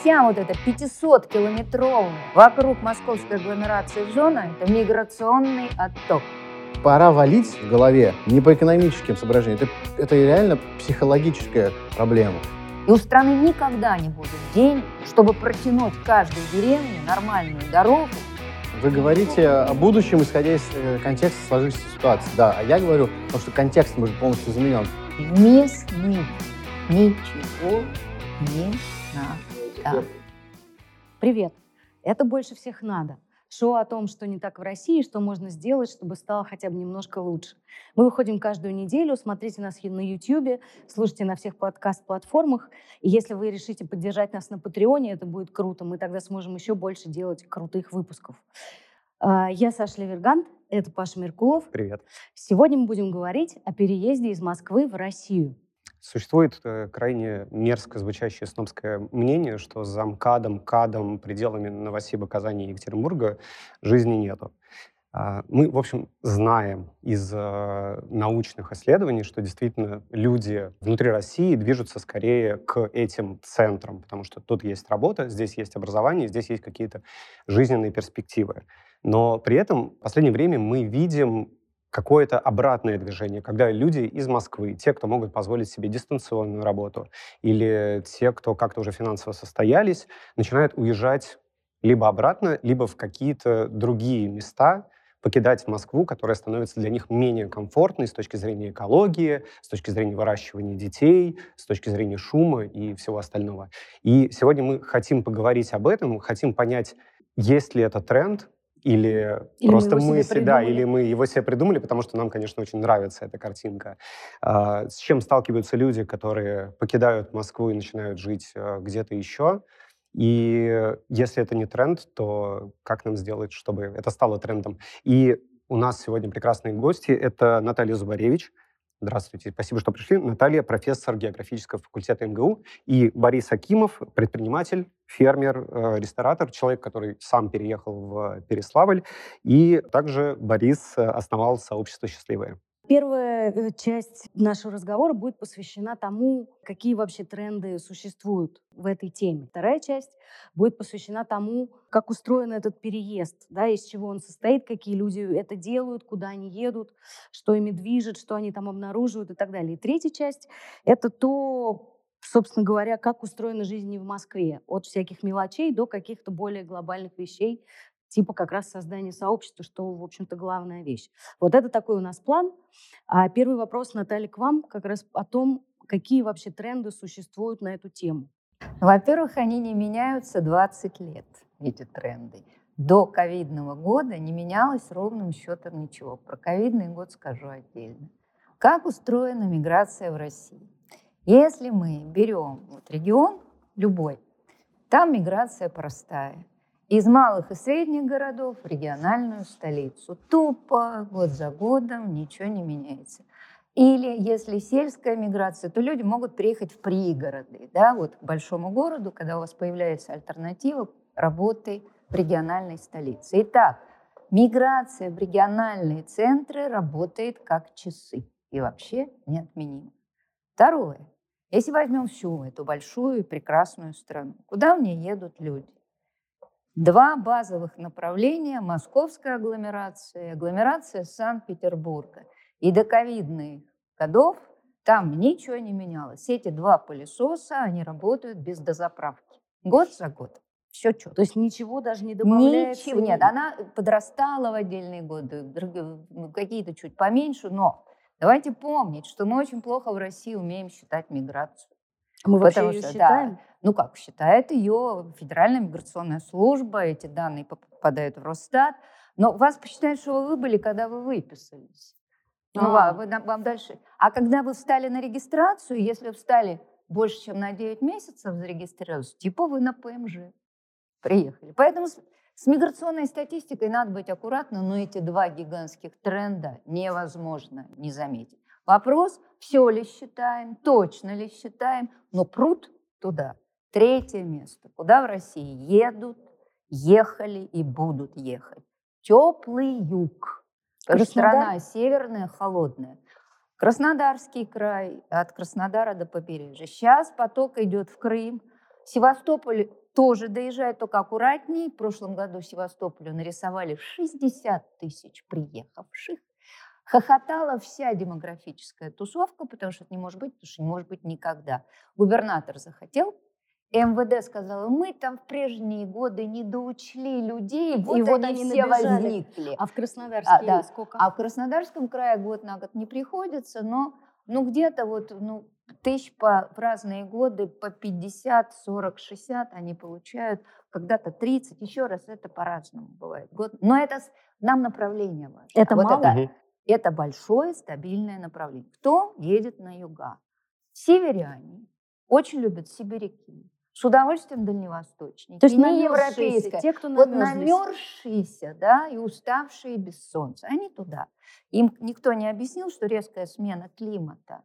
Вся вот эта 500-километровая вокруг московской агломерации зона – это миграционный отток. Пора валить в голове не по экономическим соображениям, это, это реально психологическая проблема. И у страны никогда не будет денег, чтобы протянуть каждой деревне нормальную дорогу. Вы говорите о будущем, исходя из э, контекста сложившейся ситуации. Да, а я говорю, потому что контекст может полностью заменен. Вместе ничего не надо. Привет! Это больше всех надо. Шоу о том, что не так в России, что можно сделать, чтобы стало хотя бы немножко лучше. Мы выходим каждую неделю, смотрите нас на YouTube, слушайте на всех подкаст-платформах. И если вы решите поддержать нас на Патреоне, это будет круто. Мы тогда сможем еще больше делать крутых выпусков. А, я Саша Левергант, это Паша Меркулов. Привет. Сегодня мы будем говорить о переезде из Москвы в Россию. Существует э, крайне мерзко звучащее снобское мнение, что за МКАДом, КАДом, пределами Новосиба, Казани и Екатеринбурга жизни нету. А, мы, в общем, знаем из э, научных исследований, что действительно люди внутри России движутся скорее к этим центрам, потому что тут есть работа, здесь есть образование, здесь есть какие-то жизненные перспективы. Но при этом в последнее время мы видим какое-то обратное движение, когда люди из Москвы, те, кто могут позволить себе дистанционную работу, или те, кто как-то уже финансово состоялись, начинают уезжать либо обратно, либо в какие-то другие места, покидать Москву, которая становится для них менее комфортной с точки зрения экологии, с точки зрения выращивания детей, с точки зрения шума и всего остального. И сегодня мы хотим поговорить об этом, хотим понять, есть ли это тренд, или, или просто мы, мы себе, да, или мы его себе придумали, потому что нам, конечно, очень нравится эта картинка. А, с чем сталкиваются люди, которые покидают Москву и начинают жить а, где-то еще? И если это не тренд, то как нам сделать, чтобы это стало трендом? И у нас сегодня прекрасные гости. Это Наталья Зубаревич, Здравствуйте, спасибо, что пришли. Наталья, профессор географического факультета МГУ, и Борис Акимов, предприниматель, фермер, э, ресторатор, человек, который сам переехал в Переславль, и также Борис э, основал сообщество «Счастливое». Первая э, часть нашего разговора будет посвящена тому, какие вообще тренды существуют в этой теме. Вторая часть будет посвящена тому, как устроен этот переезд, да, из чего он состоит, какие люди это делают, куда они едут, что ими движет, что они там обнаруживают и так далее. И третья часть — это то, собственно говоря, как устроена жизнь не в Москве, от всяких мелочей до каких-то более глобальных вещей, типа как раз создания сообщества, что, в общем-то, главная вещь. Вот это такой у нас план. А первый вопрос, Наталья, к вам как раз о том, какие вообще тренды существуют на эту тему. Во-первых, они не меняются 20 лет, эти тренды. До ковидного года не менялось ровным счетом ничего. Про ковидный год скажу отдельно. Как устроена миграция в России? Если мы берем вот регион любой, там миграция простая – из малых и средних городов в региональную столицу. Тупо, год за годом, ничего не меняется. Или если сельская миграция, то люди могут приехать в пригороды, да, вот к большому городу, когда у вас появляется альтернатива работы в региональной столице. Итак, миграция в региональные центры работает как часы и вообще неотменима. Второе. Если возьмем всю эту большую и прекрасную страну, куда в ней едут люди? Два базовых направления – московская агломерация и агломерация Санкт-Петербурга. И до ковидных годов там ничего не менялось. Эти два пылесоса, они работают без дозаправки. Год за год. Все четко. То есть ничего даже не добавляется? Ничего, нет. Она подрастала в отдельные годы, ну, какие-то чуть поменьше, но давайте помнить, что мы очень плохо в России умеем считать миграцию. Мы вообще ее что, считаем? Да, ну как, считает ее Федеральная миграционная служба, эти данные попадают в Росстат, но вас посчитают, что вы были, когда вы выписались. Ну, а. вы, вам дальше. А когда вы встали на регистрацию, если встали больше, чем на 9 месяцев зарегистрировались, типа вы на ПМЖ приехали. Поэтому с, с миграционной статистикой надо быть аккуратным, но эти два гигантских тренда невозможно не заметить. Вопрос, все ли считаем, точно ли считаем, но пруд туда. Третье место. Куда в России едут, ехали и будут ехать? Теплый юг. Страна северная, холодная. Краснодарский край, от Краснодара до побережья. Сейчас поток идет в Крым. Севастополь тоже доезжают, только аккуратней. В прошлом году в Севастополе нарисовали 60 тысяч приехавших. Хохотала вся демографическая тусовка, потому что это не может быть, потому что не может быть никогда. Губернатор захотел, МВД сказала, мы там в прежние годы не доучли людей, вот И они, вот они все набежали. возникли. А в Краснодарске А, да. сколько? А в Краснодарском крае год на год не приходится, но ну, где-то вот ну, тысяч по, в разные годы по 50, 40, 60 они получают, когда-то 30, еще раз, это по-разному бывает. Год. Но это нам направление важно. Это вот мало? Это, Мгм. Это большое стабильное направление. Кто едет на юга? Северяне очень любят сибиряки. С удовольствием дальневосточники. То есть не европейское. те, кто Вот намерзлись. намерзшиеся, да, и уставшие без солнца, они туда. Им никто не объяснил, что резкая смена климата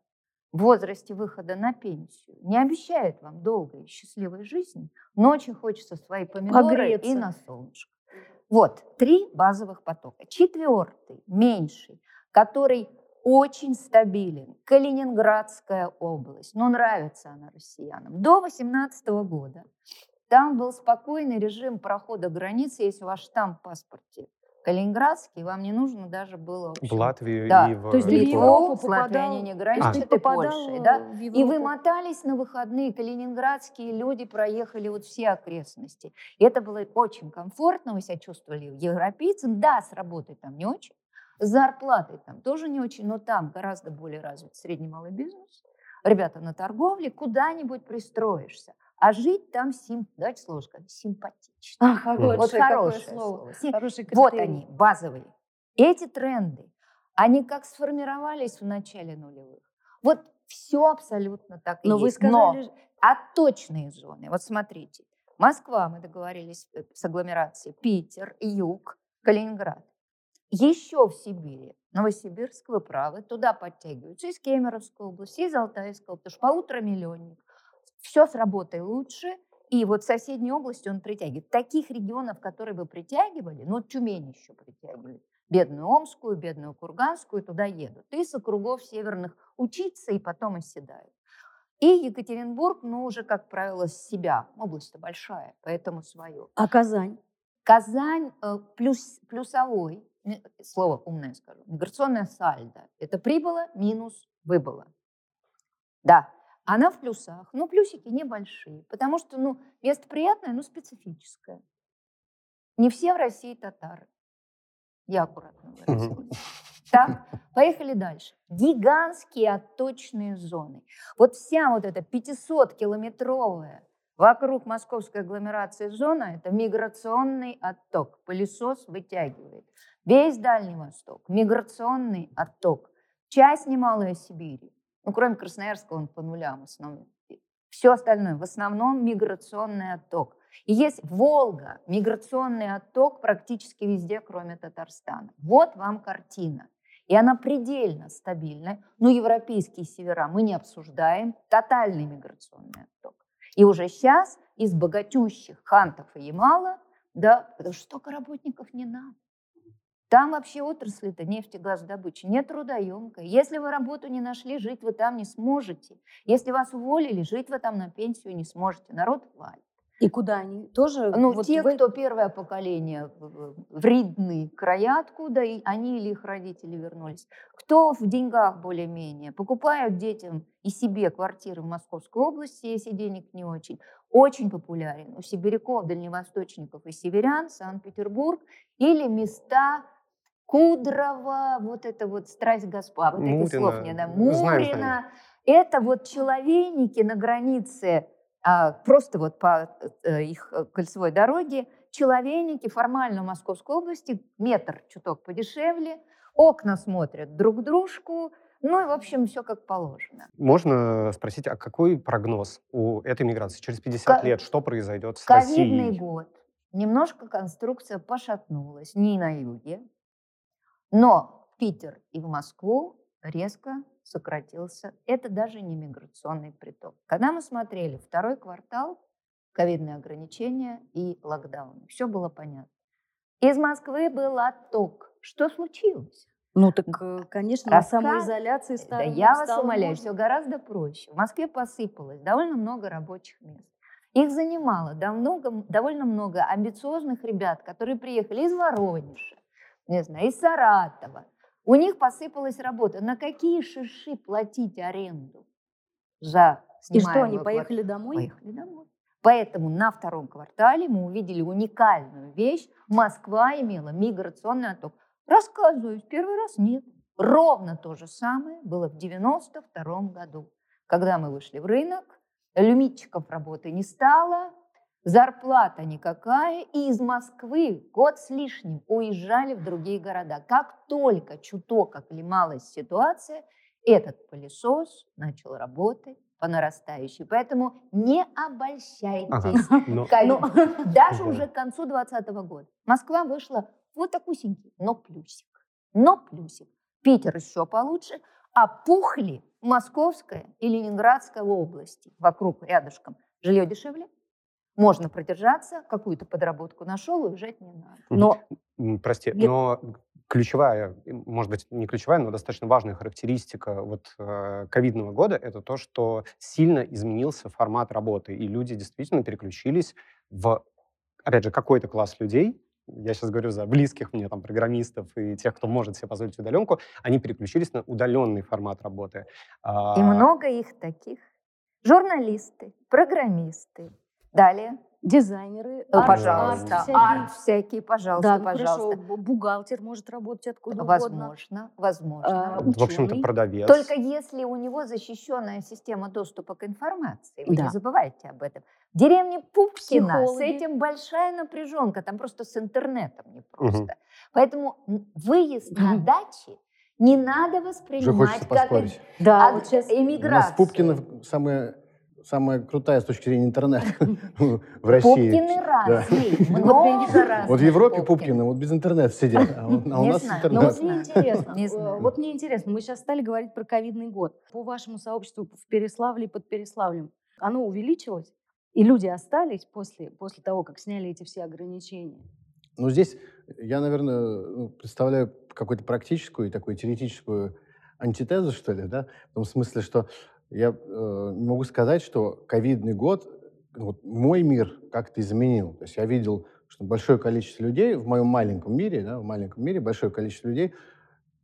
в возрасте выхода на пенсию не обещает вам долгой и счастливой жизни, но очень хочется свои помидоры Погреться. и на солнышко. Вот, три базовых потока. Четвертый, меньший, который очень стабилен. Калининградская область. Ну, нравится она россиянам. До 18 года там был спокойный режим прохода границы, если ваш штамп в паспорте калининградский, вам не нужно даже было... в В Латвию Да. и в То есть Литву. Европу с Латвией не то граничат, есть и Польшей, да? И вы мотались на выходные, калининградские люди проехали вот все окрестности. И это было очень комфортно, вы себя чувствовали европейцем. Да, с работой там не очень, с зарплатой там тоже не очень, но там гораздо более развит средний малый бизнес. Ребята на торговле, куда-нибудь пристроишься. А жить там, сим, давайте слово скажем, симпатично. А, хорошее, вот какое хорошее слово. слово. Хороший Вот они, базовые. Эти тренды, они как сформировались в начале нулевых. Вот все абсолютно так и Но вы есть. Но сказали, а зоны, вот смотрите, Москва, мы договорились э, с агломерацией, Питер, Юг, Калининград. Еще в Сибири, Новосибирск, вы правы, туда подтягиваются из Кемеровской области, из Алтайской, потому что полуторамиллионник. Все с работой лучше, и вот соседней области он притягивает. Таких регионов, которые бы притягивали, ну, Тюмень еще притягивает, бедную Омскую, бедную Курганскую, туда едут. И с округов северных учиться, и потом оседают. И Екатеринбург, ну, уже, как правило, с себя. Область-то большая, поэтому свое. а Казань? Казань э, плюс, плюсовой, слово умное скажу, миграционная сальдо. Это прибыло минус выбыло. Да, она в плюсах, но плюсики небольшие, потому что, ну, место приятное, но специфическое. Не все в России татары. Я аккуратно выразилась. Так, поехали дальше. Гигантские отточные зоны. Вот вся вот эта 500-километровая вокруг московской агломерации зона – это миграционный отток. Пылесос вытягивает. Весь Дальний Восток – миграционный отток. Часть немалая Сибири. Ну, кроме Красноярска, он по нулям в основном. Все остальное в основном миграционный отток. И есть Волга, миграционный отток практически везде, кроме Татарстана. Вот вам картина. И она предельно стабильная. Но европейские севера мы не обсуждаем. Тотальный миграционный отток. И уже сейчас из богатющих Хантов и Ямала, да, потому что столько работников не надо. Там вообще отрасль-то нефтегазодобыча не трудоемкая. Если вы работу не нашли, жить вы там не сможете. Если вас уволили, жить вы там на пенсию не сможете. Народ валит. И куда они? Тоже Ну, вот те, вы- кто первое поколение в- в в ридные края откуда, и они или их родители вернулись. Кто в деньгах более-менее, покупают детям и себе квартиры в Московской области, если денег не очень. Очень популярен у сибиряков, дальневосточников и северян Санкт-Петербург или места Кудрова, вот это вот страсть Господа, вот этих слов Мурина. не да, знаем. Мурина. Это вот человейники на границе а, просто вот по э, их э, кольцевой дороге, человейники формально в Московской области, метр чуток подешевле, окна смотрят друг дружку, ну и, в общем, все как положено. Можно спросить, а какой прогноз у этой миграции? Через 50 Ка- лет что произойдет с Ковидный Россией? год. Немножко конструкция пошатнулась, не на юге, но в Питер и в Москву резко сократился. Это даже не миграционный приток. Когда мы смотрели второй квартал, ковидные ограничения и локдауны, все было понятно. Из Москвы был отток. Что случилось? Ну так, э, конечно, на Рассказ- самоизоляции Да стало я вас умоляю, можно. все гораздо проще. В Москве посыпалось довольно много рабочих мест. Их занимало довольно много амбициозных ребят, которые приехали из Воронежа, не знаю, из Саратова. У них посыпалась работа. На какие шиши платить аренду за И что, они поехали домой? Поехали домой. Поэтому на втором квартале мы увидели уникальную вещь. Москва имела миграционный отток. Рассказываю, первый раз нет. Ровно то же самое было в 92 году, когда мы вышли в рынок, люмитчиков работы не стало, зарплата никакая, и из Москвы год с лишним уезжали в другие города. Как только чуток оклемалась ситуация, этот пылесос начал работать по нарастающей. Поэтому не обольщайтесь. Ага, но... но... Даже уже к концу 2020 года Москва вышла вот такусенький, но плюсик. Но плюсик. Питер еще получше, а пухли Московская и Ленинградская области вокруг, рядышком. Жилье дешевле, можно продержаться, какую-то подработку нашел, и уезжать не надо. Но... Прости, Нет. но ключевая, может быть, не ключевая, но достаточно важная характеристика вот э, ковидного года — это то, что сильно изменился формат работы, и люди действительно переключились в, опять же, какой-то класс людей, я сейчас говорю за близких мне там программистов и тех, кто может себе позволить удаленку, они переключились на удаленный формат работы. И а... много их таких. Журналисты, программисты. Далее. Дизайнеры, ну, арт, пожалуйста, арт, всякие. арт всякие, пожалуйста, да, ну, пожалуйста. Хорошо. Бухгалтер может работать откуда возможно, угодно. Возможно, возможно. В общем-то, продавец. Только если у него защищенная система доступа к информации. Вы да. не забывайте об этом. В деревне Пупкина Психологи. с этим большая напряженка. Там просто с интернетом не просто. Угу. Поэтому выезд на дачи не надо воспринимать как да, вот сейчас... эмиграцию. У нас Пупкина самая самая крутая с точки зрения интернета в России. Пупкины разные, много разных. Вот в Европе Пупкины вот без интернета сидят, а, а у нас интернет. Но вот мне интересно, э, вот мне интересно, мы сейчас стали говорить про ковидный год. По вашему сообществу в Переславле и под Переславлем, оно увеличилось? И люди остались после, после того, как сняли эти все ограничения? Ну, здесь я, наверное, ну, представляю какую-то практическую и такую теоретическую антитезу, что ли, да, в том смысле, что я э, не могу сказать, что ковидный год вот, мой мир как-то изменил. То есть я видел, что большое количество людей в моем маленьком мире, да, в маленьком мире большое количество людей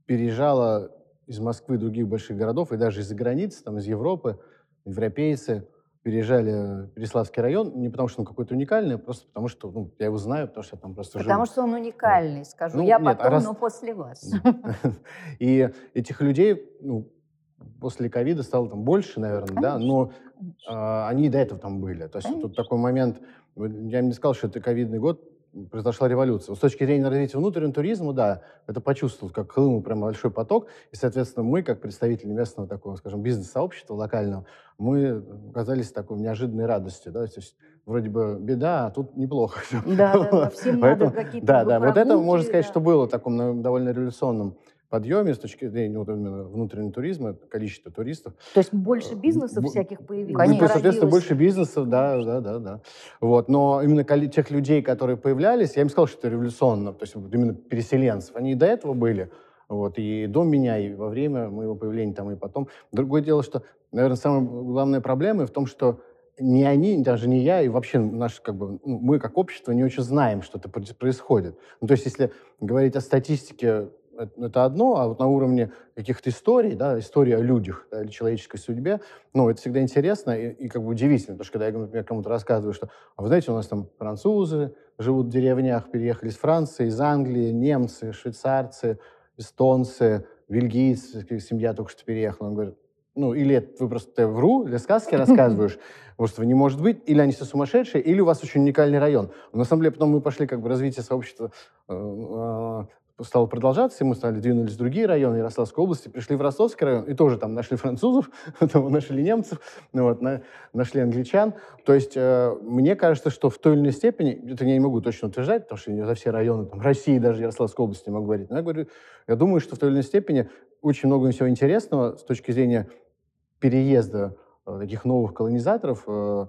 переезжало из Москвы и других больших городов, и даже из-за границы, там, из Европы, европейцы переезжали в Переславский район не потому, что он какой-то уникальный, а просто потому, что ну, я его знаю, потому что я там просто потому живу. Потому что он уникальный, скажу ну, я нет, а потом, а раз... но после вас. И этих людей ну, после ковида стало там больше, наверное, конечно, да, но э, они и до этого там были. То есть конечно. тут такой момент, я не сказал, что это ковидный год, произошла революция. С точки зрения развития внутреннего туризма, да, это почувствовал, как хлынул прям большой поток, и, соответственно, мы, как представители местного такого, скажем, бизнес-сообщества локального, мы оказались такой неожиданной радостью, да, то есть вроде бы беда, а тут неплохо. Да, да, всем надо какие-то Да, да, вот это, можно сказать, что было таком довольно революционном подъеме с точки зрения вот именно внутреннего туризма, количество туристов. То есть больше бизнесов Б- всяких появилось? Конечно. Соответственно, больше бизнесов, да, да, да, да. Вот. Но именно тех людей, которые появлялись, я им сказал, что это революционно, то есть именно переселенцев, они и до этого были, вот, и до меня, и во время моего появления там, и потом. Другое дело, что, наверное, самая главная проблема в том, что не они, даже не я, и вообще наш, как бы, ну, мы как общество не очень знаем, что это происходит. Ну, то есть, если говорить о статистике это одно, а вот на уровне каких-то историй, да, истории о людях да, или человеческой судьбе, ну, это всегда интересно и, и как бы удивительно, потому что когда я, например, кому-то рассказываю, что, а вы знаете, у нас там французы живут в деревнях, переехали из Франции, из Англии, немцы, швейцарцы, эстонцы, бельгийцы, семья только что переехала, он говорит, ну, или вы просто вру, или сказки рассказываешь, потому что не может быть, или они все сумасшедшие, или у вас очень уникальный район. Но на самом деле потом мы пошли как бы развитие сообщества э, э, стало продолжаться, и мы стали двинулись в другие районы Ярославской области, пришли в Ростовский район, и тоже там нашли французов, нашли немцев, ну, вот, на, нашли англичан. То есть э, мне кажется, что в той или иной степени, это я не могу точно утверждать, потому что не за все районы там, России, даже Ярославской области не могу говорить, но я говорю, я думаю, что в той или иной степени очень много всего интересного с точки зрения переезда э, таких новых колонизаторов э,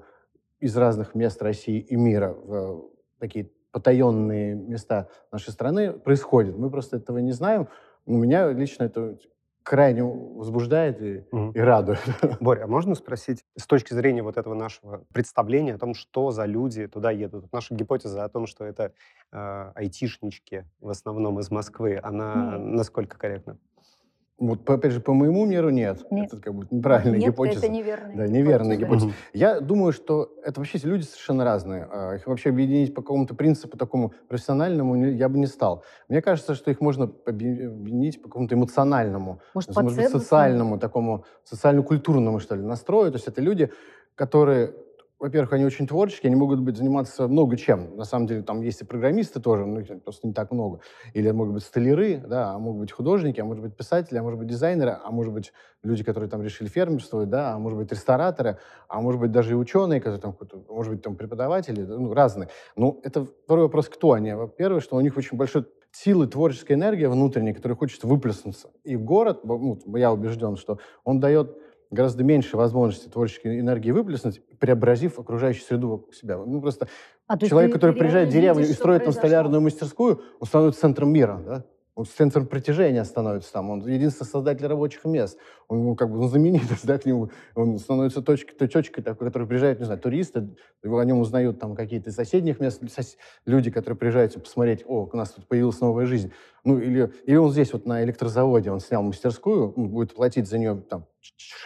из разных мест России и мира в э, такие потаенные места нашей страны происходит. Мы просто этого не знаем. У меня лично это крайне возбуждает и, Мгм. и радует. Боря, а можно спросить, с точки зрения вот этого нашего представления о том, что за люди туда едут? Наша гипотеза о том, что это э, айтишнички в основном из Москвы, она Нет. насколько корректна? Вот, опять же, по моему миру нет. Нет. Это как бы неправильная Нет, гипотеза. это неверная Да, неверная гипотеза. гипотеза. Я думаю, что это вообще люди совершенно разные. А, Их вообще объединить по какому-то принципу такому профессиональному я бы не стал. Мне кажется, что их можно объ- объединить по какому-то эмоциональному, Может, может быть, социальному такому, социально-культурному, что ли, настрою. То есть это люди, которые, во-первых, они очень творческие, они могут быть заниматься много чем. На самом деле там есть и программисты тоже, но их просто не так много. Или могут быть столяры, да, а могут быть художники, а может быть писатели, а может быть дизайнеры, а может быть люди, которые там решили фермерствовать, да, а может быть рестораторы, а может быть даже и ученые, которые там, может быть там преподаватели, да, ну, разные. Ну, это второй вопрос, кто они. Во-первых, что у них очень большой силы, творческая энергия внутренняя, которая хочет выплеснуться. И город, ну, я убежден, что он дает гораздо меньше возможности творческой энергии выплеснуть, преобразив окружающую среду вокруг себя. Ну, просто А, человек, который приезжает в деревню видишь, и строит там столярную мастерскую, он становится центром мира, да? Он центром притяжения становится там. Он единственный создатель рабочих мест. Он ну, как бы ну, знаменитость, да, к нему. Он становится точкой, точкой такой, который приезжают, не знаю, туристы, его о нем узнают там какие-то из соседних мест, люди, которые приезжают посмотреть, о, у нас тут появилась новая жизнь. Ну, или, или он здесь вот на электрозаводе, он снял мастерскую, он будет платить за нее там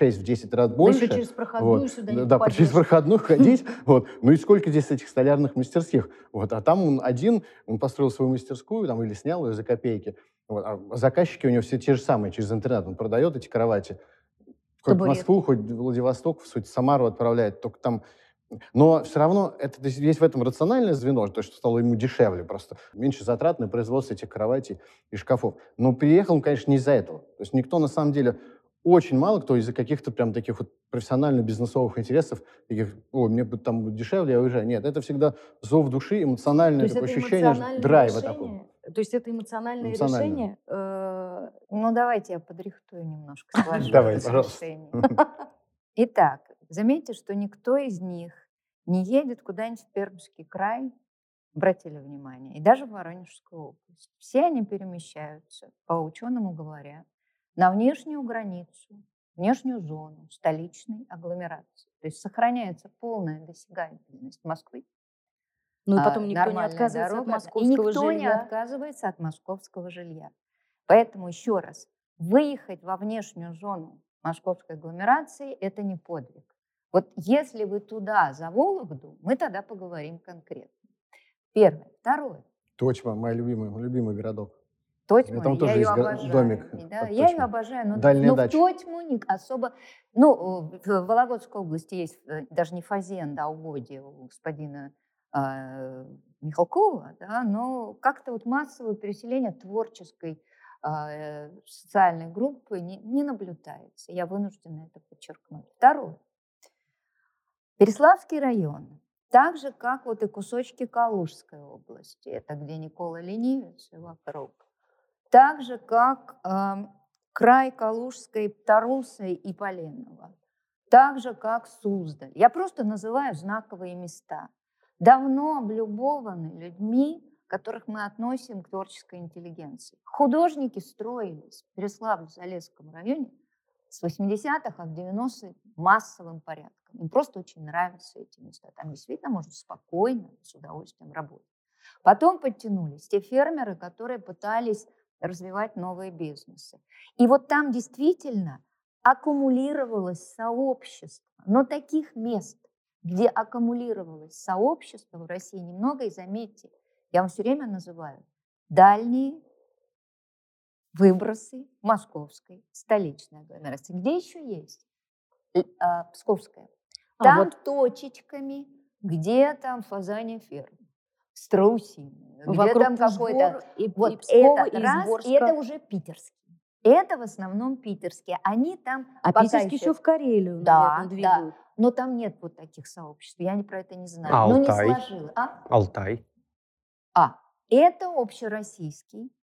6-10 раз Да больше. еще через проходную Вот. сюда Да, не да, попадешь. через проходную ходить. Вот. Ну и сколько здесь этих столярных мастерских? Вот. А там он один, он построил свою мастерскую там, или снял ее за копейки. Вот. А заказчики у него все те же самые, через интернет. Он продает эти кровати. Хоть в Табуретки. Москву, хоть в Владивосток, в суть, Самару отправляет. Только там но все равно это, то есть есть в этом рациональное звено, то, что стало ему дешевле просто. Меньше затрат на производство этих кроватей и шкафов. Но приехал он, конечно, не из-за этого. То есть никто, на самом деле, очень мало кто из-за каких-то прям таких вот профессионально-бизнесовых интересов, таких, ой, мне бы там будет дешевле, я уезжаю. Нет, это всегда зов души, эмоциональное такое ощущение, эмоциональное драйва решение? такого. То есть это эмоциональное Эмоциональное. решение? э, Ну, давайте я подрихтую немножко, Давайте. Пожалуйста. Итак, заметьте, что никто из них не едет куда-нибудь в Пермский край, обратили внимание, и даже в Воронежскую область. Все они перемещаются, по ученому говоря, на внешнюю границу, внешнюю зону столичной агломерации. То есть сохраняется полная досягательность Москвы, Ну и а, потом никто не отказывается от дорога, московского и никто не жилья. отказывается от московского жилья. Поэтому еще раз, выехать во внешнюю зону московской агломерации – это не подвиг. Вот если вы туда, за Вологду, мы тогда поговорим конкретно. Первое. Второе. Точно, мой любимый, Любимый городок. Тотьму, там я тоже ее есть го- обожаю. домик да, я ее обожаю, но, Дальняя но в. Тотьму не особо... Ну, в Вологодской области есть э, даже не фазенда, а угодье у господина а, Михалкова, да, но как-то вот массовое переселение творческой а, э, социальной группы не, не наблюдается. Я вынуждена это подчеркнуть. Второе. Переславский район, так же, как вот и кусочки Калужской области, это где Никола Ленивец и вокруг, так же, как ам, край Калужской, Тарусы и Поленова, так же, как Суздаль. Я просто называю знаковые места. Давно облюбованы людьми, которых мы относим к творческой интеллигенции. Художники строились в Переславле-Залесском районе с 80-х, а в 90-е массовым порядком. Им просто очень нравятся эти места. Там действительно можно спокойно, с удовольствием работать. Потом подтянулись те фермеры, которые пытались развивать новые бизнесы. И вот там действительно аккумулировалось сообщество. Но таких мест, где аккумулировалось сообщество в России немного, и заметьте, я вам все время называю дальние выбросы московской столичной агломерации. Где еще есть? А, Псковская. А Там вот точечками, где там фазания ферма, страусиная, где вокруг там какой-то... И, Вот и Пскова, это и раз, Изборска. и это уже питерские. Это в основном питерские. Они там А питерский еще в Карелию, Да, наверное, да. Но там нет вот таких сообществ. Я не про это не знаю. А Но не Алтай? сложилось. А? Алтай. А, это общероссийский а.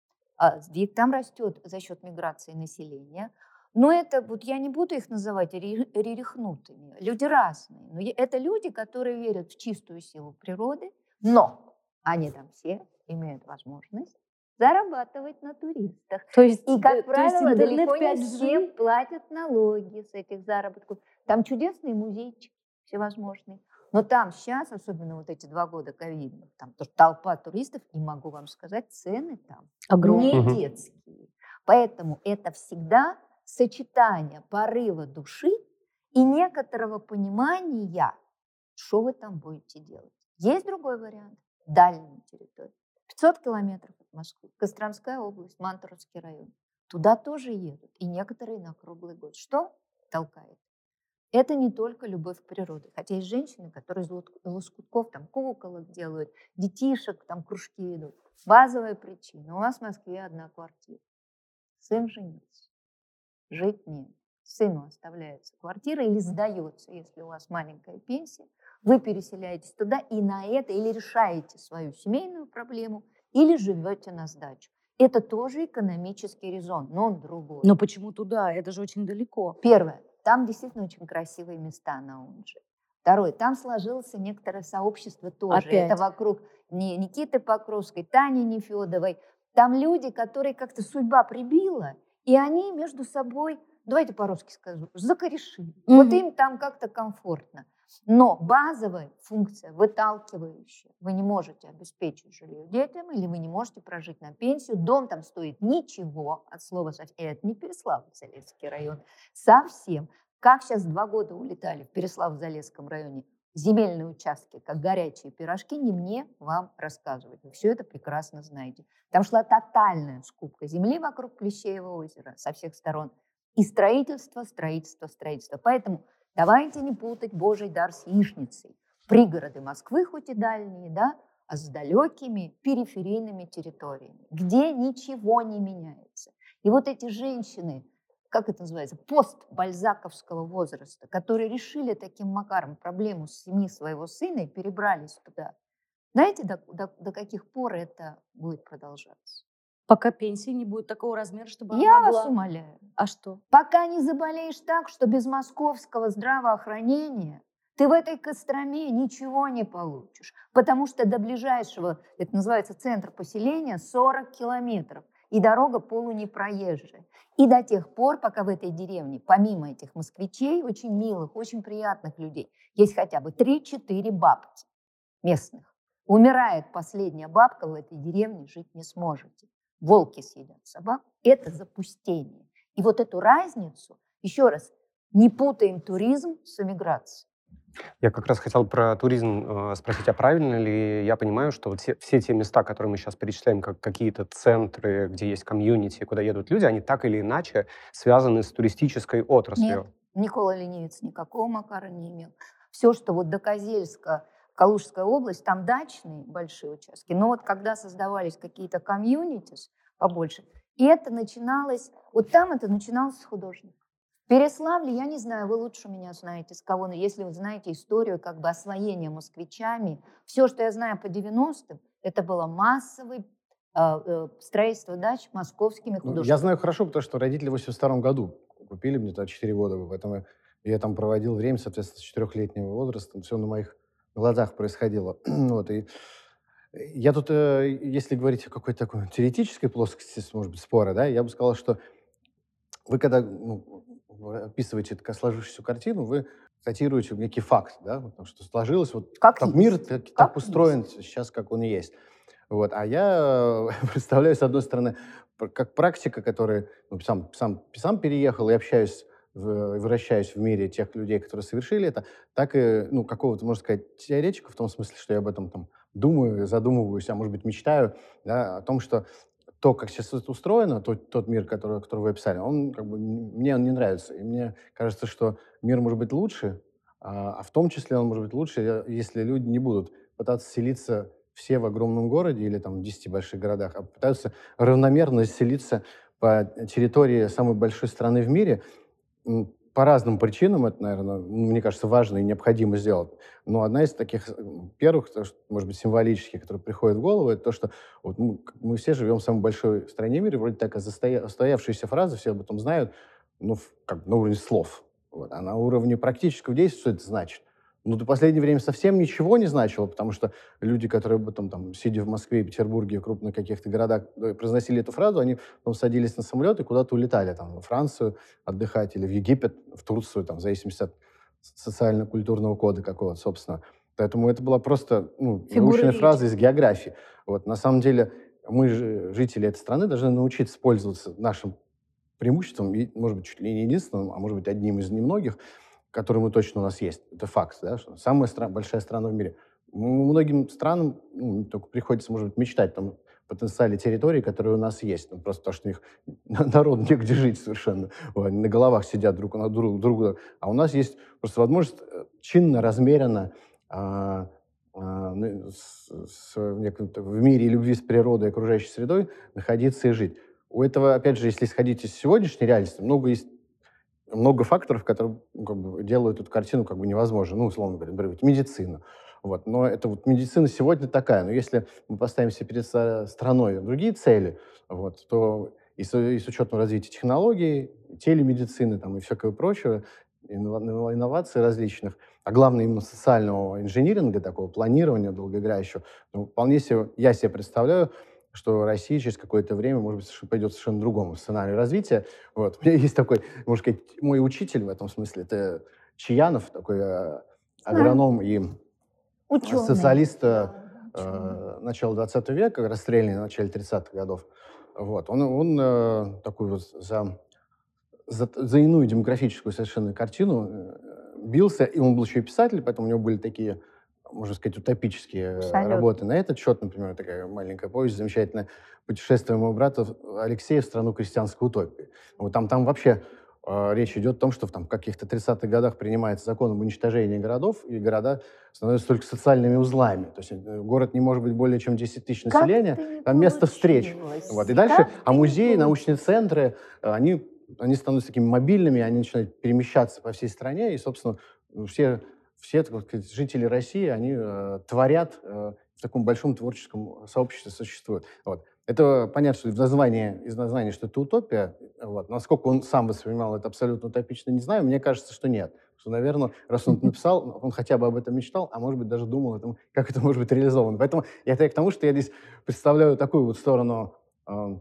Там растет за счет миграции населения. Но это, вот я не буду их называть ре- рерихнутыми. Люди разные. Но это люди, которые верят в чистую силу природы, но они там все имеют возможность зарабатывать на туристах. То есть, И, как есть правило, интернет далеко не 5G все платят налоги с этих заработков. Там чудесные музейчики всевозможные. Но там сейчас, особенно вот эти два года ковидных, там толпа туристов, и могу вам сказать, цены там огромный. не детские. Поэтому это всегда сочетание порыва души и некоторого понимания, что вы там будете делать. Есть другой вариант. Дальняя территория. 500 километров от Москвы. Костромская область, Мантуровский район. Туда тоже едут. И некоторые на круглый год. Что толкает? Это не только любовь к природе. Хотя есть женщины, которые из лоскутков там куколок делают, детишек, там кружки ведут. Базовая причина. У вас в Москве одна квартира. Сын женился. Жить нет. Сыну оставляется квартира или сдается, если у вас маленькая пенсия. Вы переселяетесь туда и на это или решаете свою семейную проблему, или живете на сдачу. Это тоже экономический резон, но он другой. Но почему туда? Это же очень далеко. Первое. Там действительно очень красивые места на Унже. Второе. Там сложилось некоторое сообщество тоже. Опять. Это вокруг не Никиты Покровской, Тани Нефедовой. Там люди, которые как-то судьба прибила, и они между собой, давайте по-русски скажу, закорешили. Вот Мгм. им там как-то комфортно. Но базовая функция, выталкивающая, вы не можете обеспечить жилье детям или вы не можете прожить на пенсию, дом там стоит ничего, от слова совсем, это не Переславль-Залесский район, совсем. Как сейчас два года улетали в Переславль-Залесском районе земельные участки, как горячие пирожки, не мне вам рассказывать. Вы все это прекрасно знаете. Там шла тотальная скупка земли вокруг Плещеева озера со всех сторон. И строительство, строительство, строительство. Поэтому давайте не путать Божий дар с яичницей. Пригороды Москвы, хоть и дальние, да, а с далекими периферийными территориями, где ничего не меняется. И вот эти женщины, как это называется, постбальзаковского возраста, которые решили таким макаром проблему с семьи своего сына и перебрались туда. Знаете, до, до- до каких пор это будет продолжаться? Пока пенсии не будет такого размера, чтобы Я она вас была... умоляю. А что? Пока не заболеешь так, что без московского здравоохранения ты в этой Костроме ничего не получишь. Потому что до ближайшего, это называется центр поселения, 40 километров. И дорога полунепроезжая. И до тех пор, пока в этой деревне, помимо этих москвичей, очень милых, очень приятных людей, есть хотя бы 3-4 бабки местных. Умирает последняя бабка в этой деревне, жить не сможете. Волки съедят собак. Это запустение. И вот эту разницу, еще раз, не путаем туризм с эмиграцией. Я как раз хотел про туризм э, спросить, а правильно ли я понимаю, что вот все, все те места, которые мы сейчас перечисляем, как какие-то центры, где есть комьюнити, куда едут люди, они так или иначе связаны с туристической отраслью? Нет, Никола Ленивец никакого Макара не имел. Все, что вот до Козельска, Калужская область, там дачные большие участки. Но вот когда создавались какие-то комьюнитис побольше, и это начиналось, вот там это начиналось с художников. В Переславле, я не знаю, вы лучше меня знаете, с кого, но если вы знаете историю как бы освоения москвичами, все, что я знаю по 90-м, это было массовое э, э, строительство дач московскими Ну, художниками. я знаю хорошо, потому что родители в 82 году купили мне тогда 4 года, поэтому я там проводил время, соответственно, с четырехлетнего возраста. Все на моих глазах происходило. вот, и я тут, э, если говорить о какой-то такой теоретической плоскости, может быть, спора, да, я бы сказал, что вы когда ну, описываете сложившуюся картину, вы цитируете некий факт, да, потому что сложилось вот Как есть. мир так, Как так устроен сейчас, как он есть. Вот. А я представляю, с одной стороны, как практика, который ну, сам, сам, сам переехал и общаюсь, вращаюсь в мире тех людей, которые совершили это, так и, ну, какого-то, можно сказать, теоретика, в том смысле, что я об этом там думаю, задумываюсь, а может быть, мечтаю, да, о том, что то, как сейчас это устроено, тот, тот мир, который, который вы описали, он как бы мне он не нравится. И мне кажется, что мир может быть лучше, а, а в том числе он может быть лучше, если люди не будут пытаться селиться все в огромном городе или там в 10 больших городах, а пытаются равномерно селиться по территории самой большой страны в мире. По разным причинам это, наверное, мне кажется, важно и необходимо сделать. Но одна из таких первых, может быть, символических, которые приходят в голову, это то, что вот мы, мы все живем в самой большой стране мира, вроде такая застоя- устоявшаяся фраза, все об этом знают, ну, как на уровне слов. Вот. А на уровне практического действия что это значит? Ну, до последнее время совсем ничего не значило, потому что люди, которые потом, там, сидя в Москве, Петербурге, крупных каких-то городах, э, произносили эту фразу, они потом садились на самолет и куда-то улетали, там, во Францию отдыхать или в Египет, в Турцию, там, в зависимости от социально-культурного кода какого-то, собственно. Поэтому это была просто ну, научная фраза из географии. Вот, на самом деле мы, же, жители этой страны, должны научиться пользоваться нашим преимуществом, и, может быть, чуть ли не единственным, а может быть, одним из немногих, который мы точно у нас есть. Это факт, да, что самая стра- большая страна в мире. Многим странам ну, только приходится, может быть, мечтать там потенциале территории, которые у нас есть. Ну, просто потому что у них народ негде жить совершенно. Они на головах сидят друг на друг, друг А у нас есть просто возможность э, чинно, размеренно а, а, с, с, в мире любви с природой и окружающей средой находиться и жить. У этого, опять же, если исходить из сегодняшней реальности, много есть много факторов, которые ну, как бы, делают эту картину как бы невозможной. Ну, условно говоря, например, медицина. Вот. Но это вот медицина сегодня такая. Но если мы поставим себе перед страной другие цели, вот, то и с, и с учетом развития технологий, телемедицины там, и всякого прочего, инноваций различных, а главное именно социального инжиниринга, такого планирования долгоиграющего, ну, вполне себе, я себе представляю, что Россия через какое-то время, может быть, пойдет совершенно другому сценарию развития. Вот. У меня есть такой, можно сказать, мой учитель в этом смысле, это Чаянов, такой э, агроном и Ученый. социалист э, э начала 20 века, расстрелянный в начале 30-х годов. Вот. Он, он э, такой вот за, за, за иную демографическую совершенно картину э, бился, и он был еще и писатель, поэтому у него были такие можно сказать, утопические Абсолютно. работы на этот счет. Например, такая маленькая повесть замечательная «Путешествие моего брата Алексея в страну крестьянской утопии». Вот там, там вообще э, речь идет о том, что в там, каких-то 30-х годах принимается закон об уничтожении городов, и города становятся только социальными узлами. То есть э, город не может быть более чем 10 тысяч населения, там место встреч. Вот. И дальше, как а музеи, научные центры, они, они становятся такими мобильными, они начинают перемещаться по всей стране, и, собственно, все все так сказать, жители России, они э, творят, э, в таком большом творческом сообществе существуют. Вот. Это понятно, что из названия, из названия, что это утопия. Вот. Насколько он сам воспринимал это абсолютно утопично, не знаю. Мне кажется, что нет. Что, наверное, раз он это написал, он хотя бы об этом мечтал, а может быть, даже думал, этом, как это может быть реализовано. Поэтому я к тому, что я здесь представляю такую вот сторону э,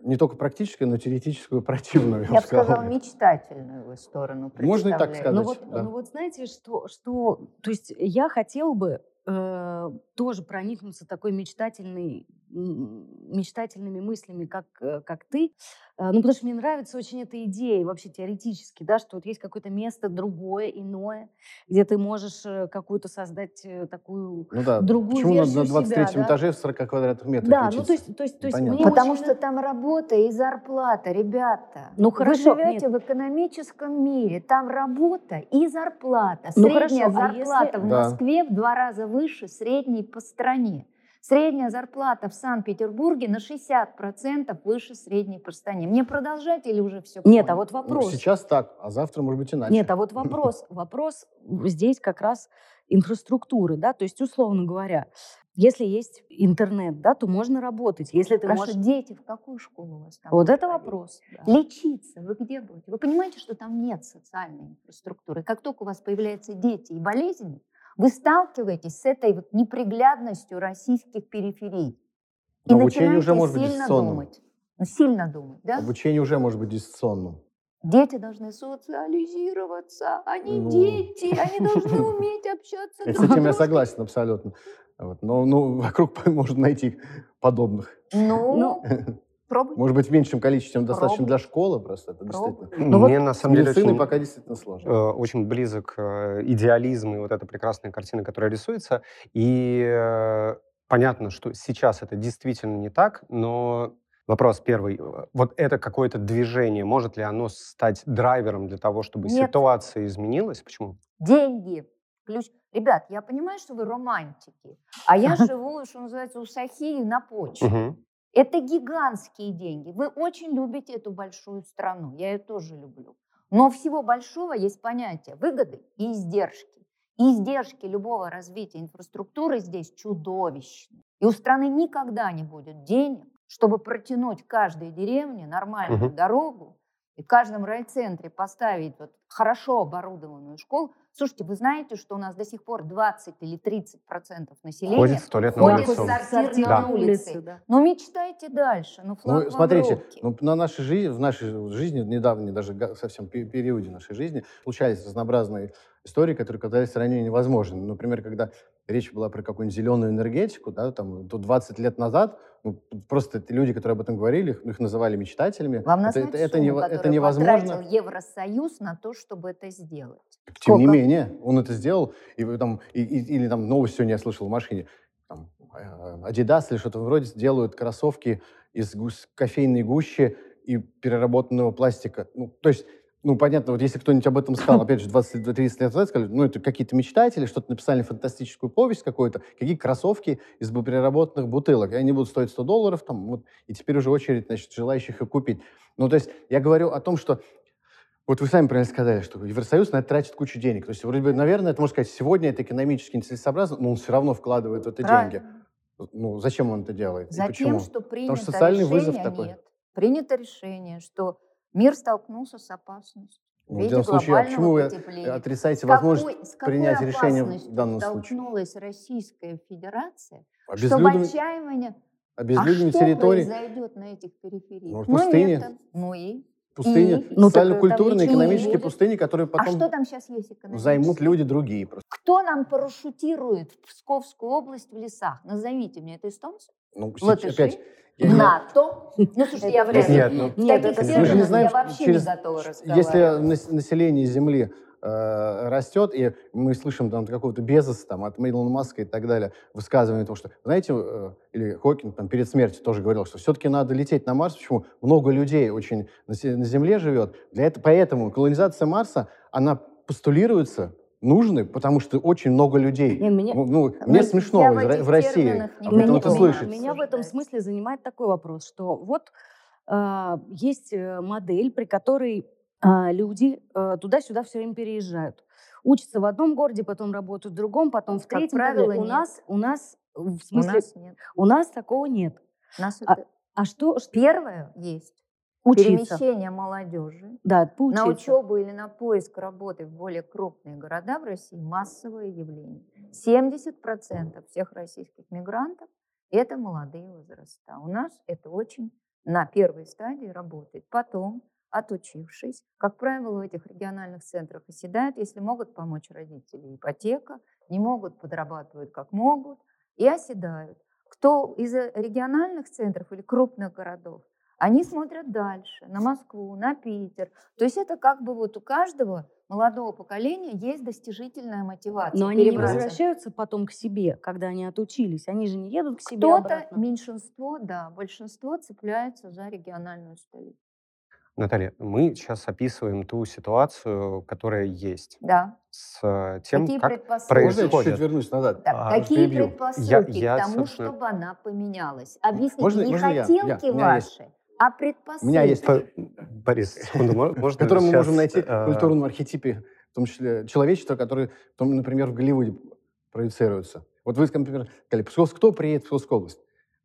не только практическую, но теоретическую противную. Я, бы сказала, мечтательную сторону Можно и так сказать. Ну вот, да. ну вот знаете, что, что... То есть я хотела бы э, тоже проникнуться такой мечтательной мечтательными мыслями, как, э, как ты. Э, ну, потому что мне нравится очень эта идея, вообще теоретически, да, что вот есть какое-то место другое, иное, где ты можешь э, какую-то создать такую ну, да. другую Почему версию на 23 себя, этаже да? в 40 квадратных метрах Да, ну то есть... То есть, то есть мне Потому очень... что там работа и зарплата, ребята. Ну, хорошо, Вы живете нет. в экономическом мире, там работа и зарплата. Ну, Средняя хорошо, зарплата а если... в Москве да. в два раза выше средней по стране. Средняя зарплата в Санкт-Петербурге на 60% выше средней по стране. Мне продолжать или уже все Нет, а вот вопрос. Ну, сейчас так, а завтра может быть иначе. Нет, а вот вопрос. Вопрос здесь как раз инфраструктуры, да, то есть, условно говоря, если есть интернет, да, то можно работать. Если ты Хорошо, можешь... дети в какую школу у вас там? Вот это вопрос. Да. Лечиться вы где будете? Вы понимаете, что там нет социальной инфраструктуры? Как только у вас появляются дети и болезни, вы сталкиваетесь с этой вот неприглядностью российских периферий. И Но обучение уже может быть дистанционным. Думать. Ну, сильно думать, да? Обучение уже может быть дистанционным. Дети должны социализироваться, они ну... дети, они должны уметь общаться. С этим я согласен абсолютно. Вот. Но ну, вокруг можно найти подобных. Ну, ну Пробуй. Может быть, в меньшем количестве, чем достаточно для школы просто. Это действительно. Ну, Мне вот на самом деле очень, пока действительно сложно. Э, очень близок э, идеализм и вот эта прекрасная картина, которая рисуется. И э, понятно, что сейчас это действительно не так, но Вопрос первый. Э, вот это какое-то движение, может ли оно стать драйвером для того, чтобы Нет. ситуация изменилась? Почему? Деньги. Ключ. Ребят, я понимаю, что вы романтики, а я живу, что называется, у Сахии на почве. Это гигантские деньги. Вы очень любите эту большую страну, я ее тоже люблю. Но у всего большого есть понятие выгоды и издержки. И издержки любого развития инфраструктуры здесь чудовищны. И у страны никогда не будет денег, чтобы протянуть каждой деревне нормальную угу. дорогу, и в каждом райцентре поставить вот хорошо оборудованную школу, слушайте, вы знаете, что у нас до сих пор 20 или 30 процентов населения Ходит в туалет на улицу. в сортир Да. на улице. да. Ну, мечтайте дальше, ну, флаг Ну, в смотрите, ну, на нашей жизни, в нашей жизни, недавней даже совсем пе- периоде нашей жизни, случались разнообразные истории, которые казались ранее невозможными. Например, когда речь была про какую-нибудь зеленую энергетику, да, там, то 20 лет назад, ну, просто люди, которые об этом говорили, их, их называли мечтателями. Вам это, это, это, сумму, это невозможно. Евросоюз на то, чтобы это сделать? Тем не Сколько? менее, он это сделал, и, там, и- и- или там новость сегодня я слышал в машине, там, э, Adidas или что-то вроде делают кроссовки из кофейной гущи и переработанного пластика. Ну, то есть, ну, понятно, вот если кто-нибудь об этом сказал, опять же, 20-30 лет назад, сказали, ну, это какие-то мечтатели, что-то написали фантастическую повесть какую-то, какие кроссовки из переработанных бутылок, и они будут стоить 100 долларов, там, вот, и теперь уже очередь, значит, желающих их купить. Ну, то есть, я говорю о том, что вот вы сами правильно сказали, что Евросоюз на это тратит кучу денег. То есть, вроде бы, наверное, это можно сказать, сегодня это экономически нецелесообразно, но он все равно вкладывает в это деньги. Правильно. Ну, зачем он это делает? Затем, почему? что принято что социальный решение, вызов такой. нет. Принято решение, что мир столкнулся с опасностью. Ну, в данном случае, а почему вы потепления. отрицаете С какой- возможность с какой принять решение в данном случае? столкнулась Российская Федерация, что в Обезлюдим- отчаянии... Обезлюдивание а что территорий, произойдет на этих перифериях? Ну, в пустыне. это. Ну и? пустыни, И? Ну, социально-культурные, экономические будет. пустыни, которые А что потом там сейчас есть экономически? займут люди другие. Просто. Кто нам парашютирует в Псковскую область в лесах? Назовите мне, это эстонцы? Ну, Латыши? опять, я не- НАТО? Ну, слушайте, я вряд ли. Нет, ну, Нет, таких это Мы же не знаем, я вообще через- не готова Если разговаривать. нас- население Земли э, растет, и мы слышим там какого-то Безоса, там, от Илона Маска и так далее, высказывание того, что, знаете, э, или Хокинг там перед смертью тоже говорил, что все-таки надо лететь на Марс, почему? Много людей очень на, на Земле живет, Для этого, поэтому колонизация Марса, она постулируется нужной, потому что очень много людей. Не, меня- Ну, ну, мне смешно в, в России не об этом это Меня- слышать. Меня в этом смысле занимает такой вопрос, что вот а, есть э, модель, при которой а, люди э, туда-сюда все время переезжают. Учатся в одном городе, потом работают в другом, потом в Как третьем. и так правило, у нет. нас, у нас, в У смысле, нас нет. у нас такого нет. У нас А, это А что первое есть. Учиться? Перемещение молодежи Да, поучиться. на учебу или на поиск работы в более крупные города в России массовое явление. 70% всех российских мигрантов – это молодые возраста. У нас это очень на первой стадии работает. Потом, отучившись, как правило, в этих региональных центрах оседают, если могут помочь родители ипотека, не могут, подрабатывают как могут и оседают. Кто из э, региональных центров или крупных городов, они смотрят дальше, на Москву, на Питер. То есть это как бы вот у каждого молодого поколения есть достижительная мотивация. Но они не возвращаются потом к себе, когда они отучились. Они же не едут к себе Кто-то, обратно. меньшинство, да, большинство цепляется за региональную столицу. Наталья, мы сейчас описываем ту ситуацию, которая есть, Да. с тем, Какие как предпосылки? Можно я происходит. чуть-чуть вернусь назад? Так, А, какие перебью. предпосылки Я- к я, тому, собственно- чтобы она поменялась? Объясните, Можно- не можно я? Я- хотелки ваши, а предпосылки. У меня есть По- Борис, секунду, мо- в можно котором мы можем найти э, культурном архетипе, в том числе человечество, которое, в том, например, в Голливуде проецируется. Вот вы, например, сказали, Псковск, кто приедет в Псковскую область?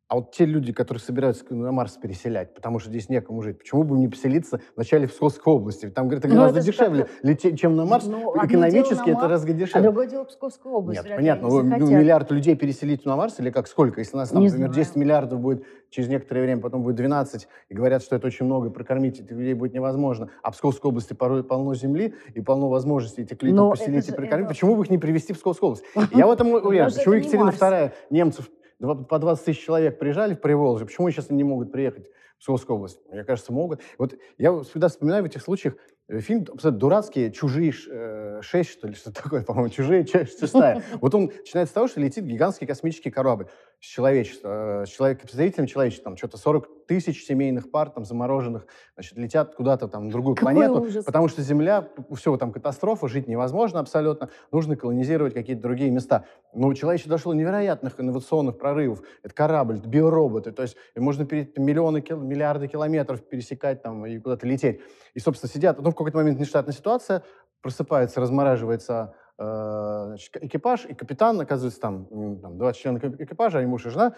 А вот те люди, которые собираются на Марс переселять, потому что здесь некому жить, почему бы им не поселиться вначале в Псковской области? Там, говорит, это Ну, гораздо дешевле лететь, чем на Марс. Ну, Экономически это разго А дешевле. другое дело Псковская область. Нет, понятно. они Ну, миллиард людей переселить на Марс или как? Сколько? Если нас там, Не например, 10 знаю. миллиардов будет через некоторое время, потом будет 12, и говорят, что это очень много, и прокормить этих людей будет невозможно. А в Псковской области порой полно земли и полно возможностей этих людей поселить и прокормить. это- Почему бы их не привести в Псковскую область? Я в этом уверен. Почему не Екатерина. II немцев по 20 тысяч человек приезжали в Приволжье, почему сейчас не могут приехать в Псковскую область? Мне кажется, могут. Вот я всегда вспоминаю в этих случаях э, фильм абсолютно дурацкий «Чужие э, шесть», что ли, что такое, по-моему, «Чужие шестая». Вот он начинается с того, что летит гигантский космический корабль с человечеством, э, с человек, представителем человечества, там что-то 40 тысяч семейных пар там замороженных, значит, летят куда-то там на другую Какой планету, ужас. потому что Земля, все, там катастрофа, жить невозможно абсолютно, нужно колонизировать какие-то другие места. Но человечество дошло до невероятных инновационных прорывов. Это корабль, это биороботы, то есть можно пере- миллионы, миллиарды километров пересекать там и куда-то лететь. И, собственно, сидят, ну, в какой-то момент нештатная ситуация, просыпается, размораживается значит, к- экипаж, и капитан, оказывается, там, там 20 членов эки- экипажа, они муж и жена,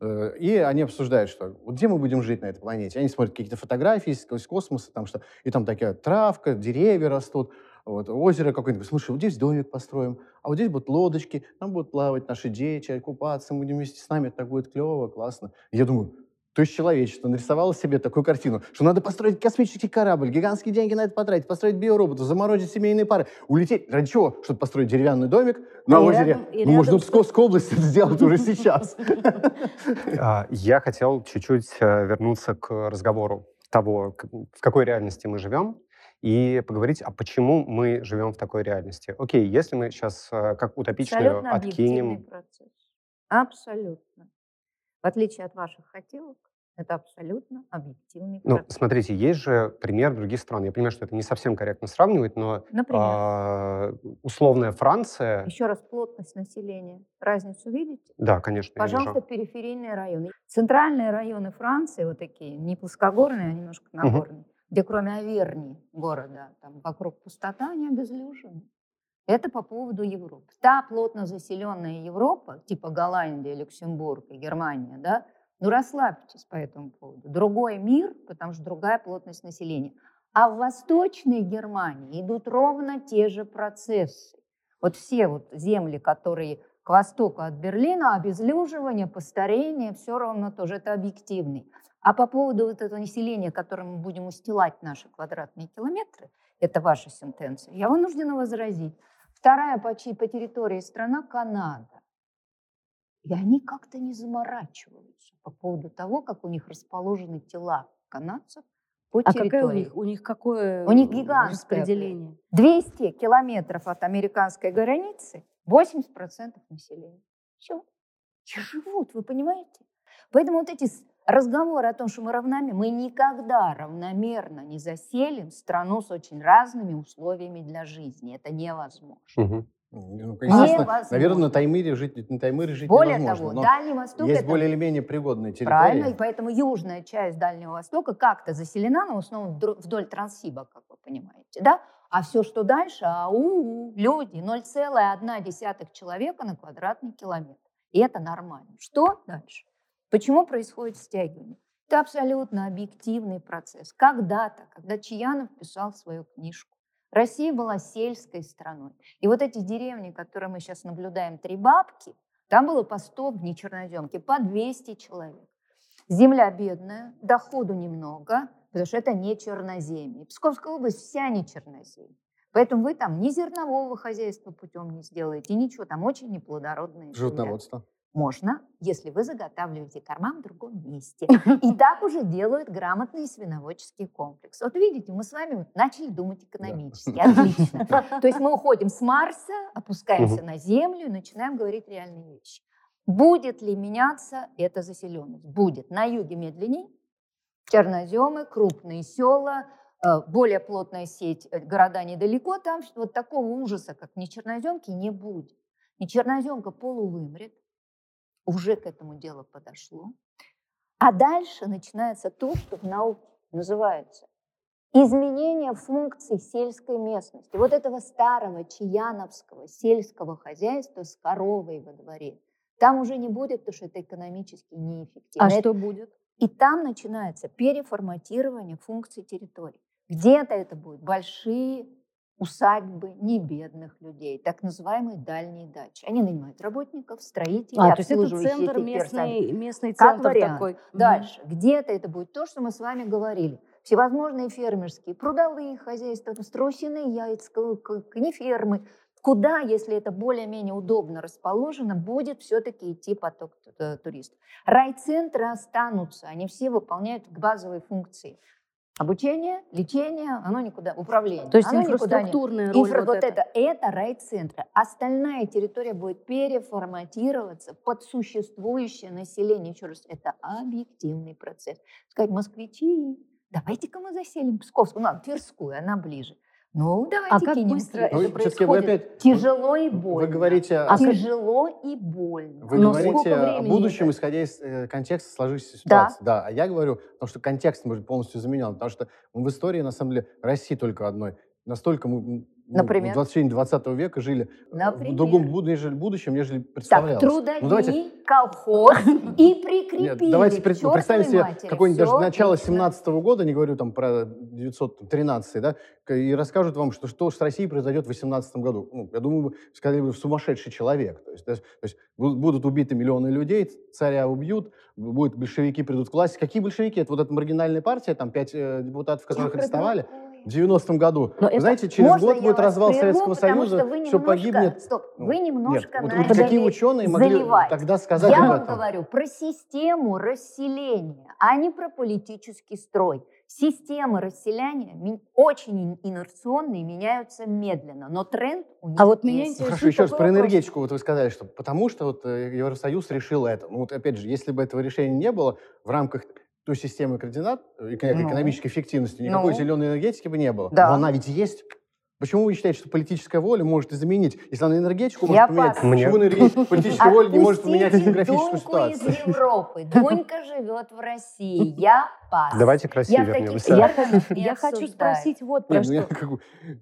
э, и они обсуждают, что вот где мы будем жить на этой планете. Они смотрят какие-то фотографии из космоса, там что, и там такая травка, деревья растут, вот, озеро какое-нибудь. Слушай, вот здесь домик построим, а вот здесь будут лодочки, там будут плавать наши дети, купаться, мы будем вместе с нами, это так будет клево, классно. И я думаю, то есть человечество нарисовало себе такую картину, что надо построить космический корабль, гигантские деньги на это потратить, построить биороботов, заморозить семейные пары, улететь. Ради чего? Чтобы построить деревянный домик на И озере. рядом- ну, можно Псковской области это сделать уже сейчас. А, Я хотел чуть-чуть э, вернуться к разговору того, в какой реальности мы живем, и поговорить, а почему мы живем в такой реальности. Окей, если мы сейчас как утопичную Абсолютно откинем... процесс. Абсолютно. В отличие от ваших хотелок, это абсолютно объективный Ну, процесс. смотрите, есть же пример других стран. Я понимаю, что это не совсем корректно сравнивать, но Например, а, условная Франция... еще раз плотность населения. Разницу видите? Да, конечно, Пожалуйста, периферийные районы. Центральные районы Франции, вот такие, не плоскогорные, а немножко нагорные, где кроме Аверни города, там вокруг пустота, они обезлюжены. Это по поводу Европы. Та плотно заселенная Европа, типа Голландия, Люксембург и Германия, да, ну расслабьтесь по этому поводу. Другой мир, потому что другая плотность населения. А в Восточной Германии идут ровно те же процессы. Вот все вот земли, которые к востоку от Берлина, обезлюживание, постарение, все равно тоже это объективный. А по поводу вот этого населения, которым мы будем устилать наши квадратные километры, это ваша сентенция, я вынуждена возразить. Вторая по, по территории страна Канада. И они как-то не заморачиваются по поводу того, как у них расположены тела канадцев по А территории. какая у них, у них какое У них э, гигантское распределение? 200 километров от американской границы 80% населения. Все. И живут, вы понимаете? Поэтому вот эти разговоры о том, что мы равномерно, мы никогда равномерно не заселим страну с очень разными условиями для жизни. Это невозможно. Ну, Невозможно. наверное, на Таймыре жить, на Таймыре жить Более невозможно. того, но Дальний Восток есть это более или менее пригодные территории. правильно, и поэтому южная часть Дальнего Востока как-то заселена, но в основном вдоль Транссиба, как вы понимаете, да? А все, что дальше, ау, люди, 0,1 человека на квадратный километр. И это нормально. Что дальше? Почему происходит стягивание? Это абсолютно объективный процесс. Когда-то, когда Чаянов писал свою книжку, Россия была сельской страной. И вот эти деревни, которые мы сейчас наблюдаем, три бабки, там было по 100 в нечерноземке, по 200 человек. Земля бедная, доходу немного, потому что это не черноземье. Псковская область вся не черноземье. Поэтому вы там ни зернового хозяйства путем не сделаете, ничего. Там очень неплодородные. Животноводство. Можно, если вы заготавливаете корма в другом месте. И так уже делают грамотный свиноводческий комплекс. Вот видите, мы с вами начали думать экономически. Отлично. То есть мы уходим с Марса, опускаемся на Землю и начинаем говорить реальные вещи. Будет ли меняться эта заселенность? Будет. На юге медленней, черноземы, крупные села, э, более плотная сеть, э, города недалеко, там вот такого ужаса, как не черноземки, не будет. И черноземка полувымрет, уже к этому делу подошло. А дальше начинается то, что в науке называется изменение функций сельской местности. Вот этого старого чаяновского сельского хозяйства с коровой во дворе. Там уже не будет, потому что это экономически неэффективно. А Это- что будет? и там начинается переформатирование функций территории. Где-то это будут большие усадьбы небедных людей, так называемые дальние дачи. Они нанимают работников, строителей, А, то есть это центр местный, местный Как центр вариант. такой. Дальше. Где-то это будет то, что мы с вами говорили. Всевозможные фермерские, прудовые хозяйства, страусиные яйца, конифермы. Куда, если это более-менее удобно расположено, будет все-таки идти поток ту- туристов. Райцентры останутся, они все выполняют базовые функции. Обучение, лечение, оно никуда, управление. То есть оно никуда не- инфраструктурная роль Инфра- вот это, это райцентры. Остальная территория будет переформатироваться под существующее население. Еще раз, это объективный процесс. Сказать, москвичи, давайте-ка мы заселим Псковскую, ну, Тверскую, она ближе. Ну, давайте А как кинем быстро Киев. это Ну, всё-таки вы происходит? опять- Тяжело и Вы больно. говорите, А как- Тяжело и больно. Вы Но говорите о будущем, это? исходя из э, контекста сложившейся Да. ситуации. Да. А я говорю, потому что контекст может полностью заменен. Потому что в истории, на самом деле, России только одной. Настолько мы ну, Например? в течение 20 века жили э, Например? в другом буд- нежели будущем, нежели Так, представлялось. трудодни, Ну, давайте, колхоз и прикрепили нет, давайте пред- представим себе какое-нибудь даже начало отлично. 17 года, не говорю там про 913 да, и расскажут вам, что, что с Россией произойдет в 18 году. Ну, я думаю, сказали бы, сумасшедший человек. То есть, да, то есть бу- будут убиты миллионы людей, царя убьют, будут большевики придут к власти. Какие большевики? Это вот эта маргинальная партия, там пять э, депутатов, которых арестовали в 90-м году. Но Вы знаете, через год будет развал прерву, Советского Союза, что вы все немножко- погибнет. Стоп, вы немножко Нет, вот, начали вот какие ученые могли заливать. тогда сказать Я об вам этом? говорю про систему расселения, а не про политический строй. Системы расселяния ми- очень ин- инерционные, меняются медленно, но тренд у них А вот меня есть. Ну, Хорошо, еще раз про вопрос. энергетику. Вот вы сказали, что потому что вот э, Евросоюз решил это. Ну вот опять же, если бы этого решения не было в рамках той системы координат э, Ну. экономической эффективности, никакой Ну. зеленой энергетики бы не было. Да. Но она ведь есть. Почему вы считаете, что политическая воля может изменить, если она энергетику Я может поменять? пас. Почему энергетика- политическая воля не может поменять демографическую ситуацию? из Европы. Дунька живет в России. Я пас. Давайте к России Я вернемся. Я, хочу- я спросить вот про Нет, ну я, что. как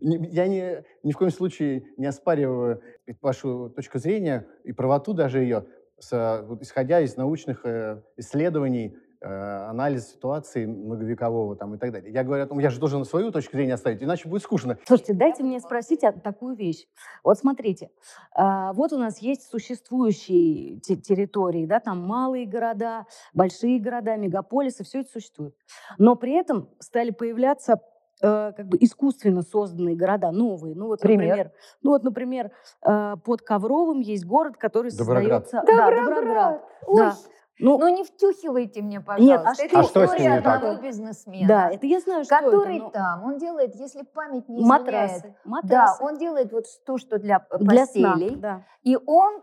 я не, ни в коем случае не оспариваю вашу точку зрения и правоту даже ее, с, исходя из научных э, исследований, анализ ситуации многовекового там, и так далее. Я говорю о том, я же должен свою точку зрения оставить, иначе будет скучно. Слушайте, дайте мне спросить о- такую вещь. Вот смотрите, а, вот у нас есть существующие те- территории, да, там малые города, большие города, мегаполисы, все это существует. Но при этом стали появляться э, как бы искусственно созданные города, новые. Ну вот, Пример? например, ну вот, например, э, под Ковровым есть город, который Доброград. создается... Да, Доброград. Ой, Да. Ну, ну не втюхивайте мне, Нет, пожалуйста. а что- Это А что история не так? одного бизнесмена. да, это я знаю, что который это. но- там, он делает, если память не Матрасы. изменяет, Да, матрасы. он делает вот то, что для э, Для сна, постелей. да. И он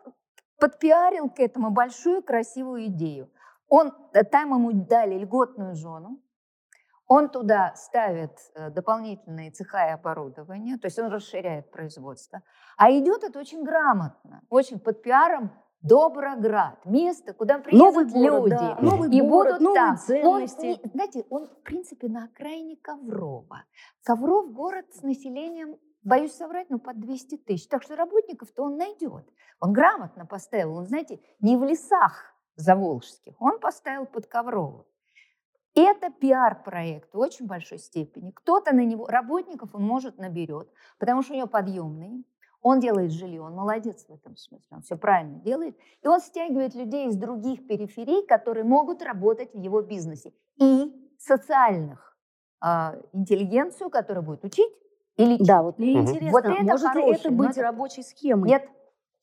подпиарил к этому большую красивую идею. Он, э, там ему дали льготную зону, он туда ставит э, дополнительные цеха и оборудование, то есть он расширяет производство. А идет это очень грамотно, очень под пиаром Доброград, место, куда Новый приедут город, люди. да, новый и город, будут новые там. Он, ценности. не- знаете, он, в принципе, на окраине Коврова. Ковров город с населением, боюсь соврать, но под 200 тысяч. Так что работников-то он найдет. Он грамотно поставил, он, знаете, не в лесах заволжских, он поставил под Коврово. Это пиар-проект в очень большой степени. Кто-то на него, работников он, может, наберет, потому что у него подъемные. Он делает жилье, он молодец в этом смысле, он все правильно делает. И он стягивает людей из других периферий, которые могут работать в его бизнесе. И социальных а, интеллигенцию, которая будет учить и лечить. Да, вот мне интересно, Вот это может ли это быть это- рабочей схемой? Нет,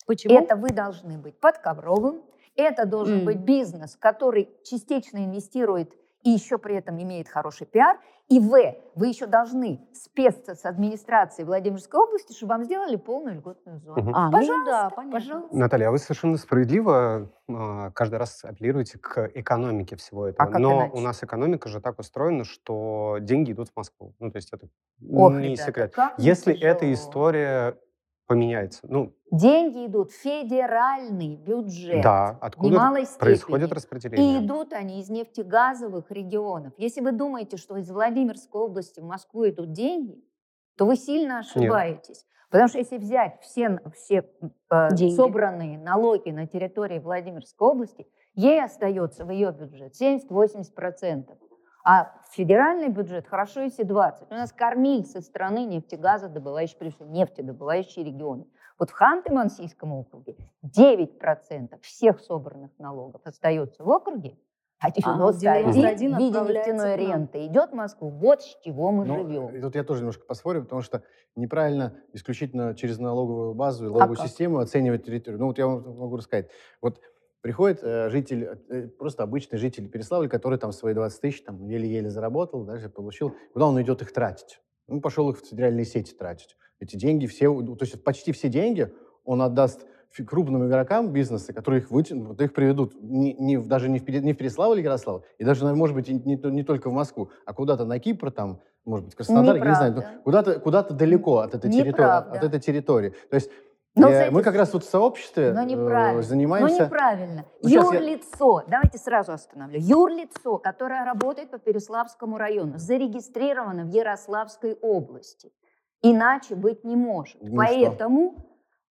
Почему? это вы должны быть под ковровым. Это должен М. быть бизнес, который частично инвестирует и еще при этом имеет хороший пиар. И В, вы еще должны спеться с администрацией Владимирской области, чтобы вам сделали полную льготную зону. Мгм. А, ну Пожалуйста, да, понятно. пожалуйста. Наталья, а вы совершенно справедливо а, каждый раз апеллируете к экономике всего этого. А как Но иначе? у нас экономика же так устроена, что деньги идут в Москву. Ну, то есть это Ох, не ребята, секрет. Если тяжело. эта история поменяется, ну, Деньги идут в федеральный бюджет. да, откуда немалой происходит степени. И распределение? идут они из нефтегазовых регионов. Если вы думаете, что из Владимирской области в Москву идут деньги, то вы сильно ошибаетесь. Потому что если взять все, все э, собранные налоги на территории Владимирской области, ей остается в ее бюджет 70-80%. А федеральный бюджет хорошо, если 20. У нас кормильцы страны нефтегазодобывающие, прежде всего нефтедобывающие регионы. Вот в Ханты-Мансийском округе 9% всех собранных налогов остается в округе, а 91 в 91 виде нефтяной ренты идет в Москву. Вот с чего мы Ну, живем. И тут я тоже немножко поспорю, потому что неправильно исключительно через налоговую базу и налоговую А как? систему оценивать территорию. Ну вот я вам могу рассказать. Вот приходит э, житель, э, просто обычный житель Переславля, который там свои 20 тысяч там еле-еле заработал, даже получил. Куда он идет их тратить? Он пошел их в федеральные сети тратить. Эти деньги все, то есть почти все деньги он отдаст крупным игрокам бизнеса, которые их вытянут, вот их приведут не, не даже не в, не в Переславль или Ярославль, и даже, может быть, не, не только в Москву, а куда-то на Кипр, там, может быть, Краснодар, я не знаю, Неправда. ну, куда-то куда далеко от этой, территории, Неправда. от этой территории. То есть Но, э, знаете, мы как раз вот в сообществе Но э, неправильно. занимаемся... Ну, неправильно. Ну, щас я- Юрлицо, давайте сразу остановлю. Юрлицо, которое работает по Переславскому району, зарегистрировано в Ярославской области, Иначе быть не может. Ну и что? Поэтому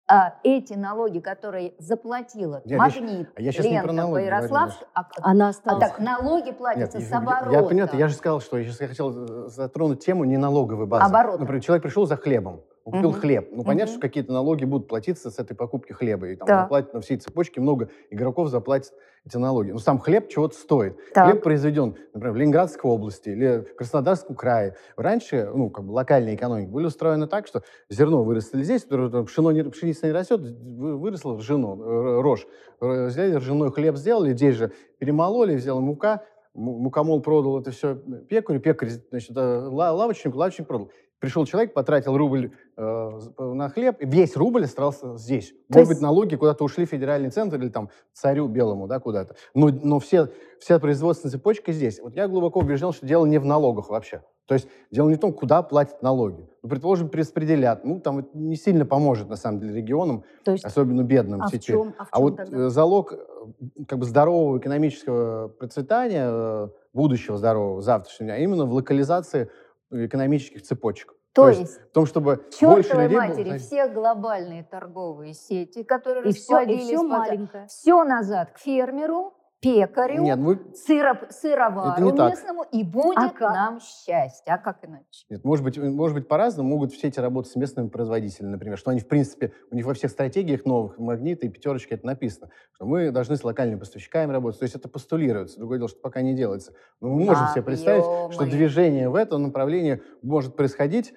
а, эти налоги, которые заплатила Я- Магнит, а я не про Лента, налоги по Ярославску, а, Она а осталась. так налоги Нет, платятся я, с я- оборота. я понимаю, я же сказал, что я сейчас хотел э, затронуть тему не налоговой базы. Оборота. Например, человек пришел за хлебом, купил Мгм. хлеб. Ну, понятно, Мгм. что какие-то налоги будут платиться с этой покупки хлеба. И там Да. заплатят на всей цепочке много игроков заплатят эти налоги. Но сам хлеб чего-то стоит. Так. Хлеб произведен, например, в Ленинградской области или в Краснодарском крае. Раньше, ну, как бы локальные экономики были устроены так, что зерно вырастили здесь, пшено не, пшеница не растет, вы- выросло ржано, э, рожь. Э, Взяли ржаной хлеб, сделали, здесь же перемололи, взяла мука, му- мукомол продал это все пекарю, пекарь, значит, э, ла- лавочнику, лавочник продал. Пришел человек, потратил рубль э, на хлеб, и весь рубль остался здесь. То Может есть- быть, налоги куда-то ушли в федеральный центр или там царю белому, да, куда-то. Но, но все, вся производственная цепочка здесь. Вот я глубоко убежден, что дело не в налогах вообще. То есть дело не в том, куда платят налоги. Ну, предположим, перераспределят. Ну, там не сильно поможет, на самом деле, регионам, То есть, особенно бедным а в теперь. чем, а в А чем вот тогда? э, залог э, как бы здорового экономического процветания, э, будущего здорового, завтрашнего, дня, именно в локализации экономических цепочек. То, То есть, есть В том, чтобы больше чертовой людей... было- матери, все глобальные торговые сети, которые И все, и расплодились все маленькое. все назад к фермеру, пекарю, Нет, вы сыро- сыровару Это не так. местному, и будет А как? нам счастье. А как иначе? Нет, может быть, может быть по-разному. Могут все эти работать с местными производителями, например, что они, в принципе, у них во всех стратегиях новых, магнита и пятерочки это написано, что мы должны с локальными поставщиками работать. То есть это постулируется. Другое дело, что пока не делается. Но мы можем себе представить, что Объемы. движение в этом направлении может происходить,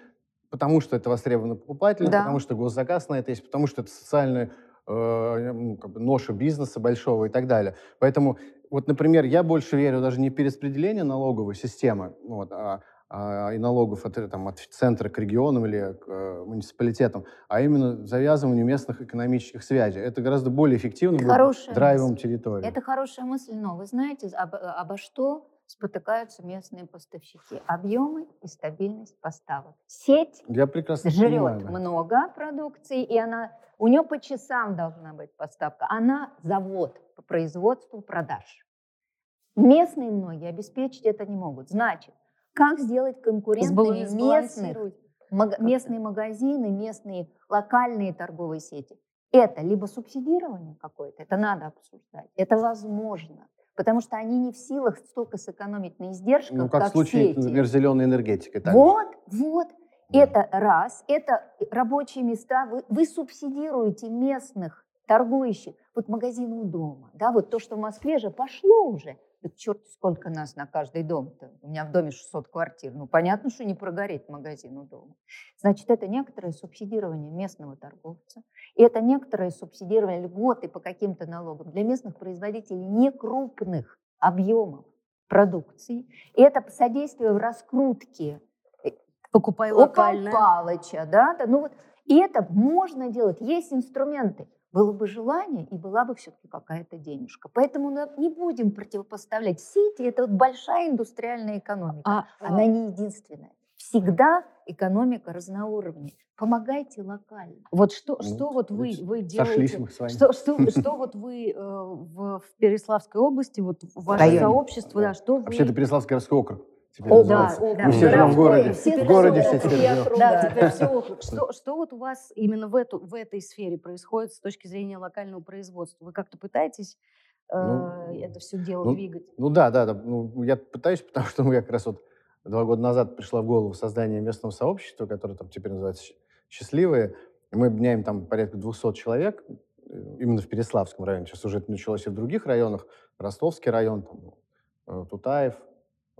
потому что это востребовано покупателем, Да. потому что госзаказ на это есть, потому что это социальная э, ну, ноша бизнеса большого и так далее. Поэтому, вот, например, я больше верю даже не в перераспределение налоговой системы, вот, а, а, и налогов от, э, там, от центра к регионам или к э, муниципалитетам, а именно завязыванию местных экономических связей. Это гораздо более эффективно будет драйвом мысль. территории. Это хорошая мысль, но вы знаете, об- обо что спотыкаются местные поставщики? Объемы и стабильность поставок. Сеть Я прекрасно жрет понимаю. да. много продукции, и она у нее по часам должна быть поставка. Она завод по производству продаж. Местные многие обеспечить это не могут. Значит, как сделать конкурентными местных мага- местные магазины, местные локальные торговые сети? Это либо субсидирование какое-то, это надо обсуждать, это возможно, потому что они не в силах столько сэкономить на издержках, Ну, как, в как случае, сети. например, зеленой энергетикой. так же. Вот, вот. Да. Это раз, это рабочие места. Вы, вы субсидируете местных торгующих. Вот магазин у дома, да, вот то, что в Москве же пошло уже. Так черт, сколько нас на каждый дом-то. У меня в доме 600 квартир. Ну, понятно, что не прогореть магазин у дома. Значит, это некоторое субсидирование местного торговца. И это некоторое субсидирование льготы по каким-то налогам для местных производителей некрупных объемов продукции. И это содействие в раскрутке Покупай около локальное. Палыча, да, да, ну вот, и это можно делать, есть инструменты. Было бы желание, и была бы все-таки какая-то денежка. Поэтому на- не будем противопоставлять сети, это вот большая индустриальная экономика. А, Она а, не единственная. Всегда экономика разноуровневая. Помогайте локально. вот что, Ну, что вот вы, вы Сошлись делаете? мы с вами. Что, что, что вот вы э, в, в Переславской области, вот ваше районе. сообщество, да, что вы... Вообще, это Переславский городской округ. Теперь О, называется. да, Мы все живем в городе. Все В городе все теперь живем. Да, теперь все. Что, что вот у вас именно в, эту, в этой сфере происходит с точки зрения локального производства? Вы как-то пытаетесь э, Ну, это все дело ну, двигать? Ну да, да, да. Ну, я пытаюсь, потому что мы как раз вот два года назад пришла в голову создание местного сообщества, которое там теперь называется «Щ- «Счастливые». Мы объединяем там порядка 200 человек, э, именно в Переславском районе. Сейчас уже это началось и в других районах. Ростовский район, там, э, Тутаев,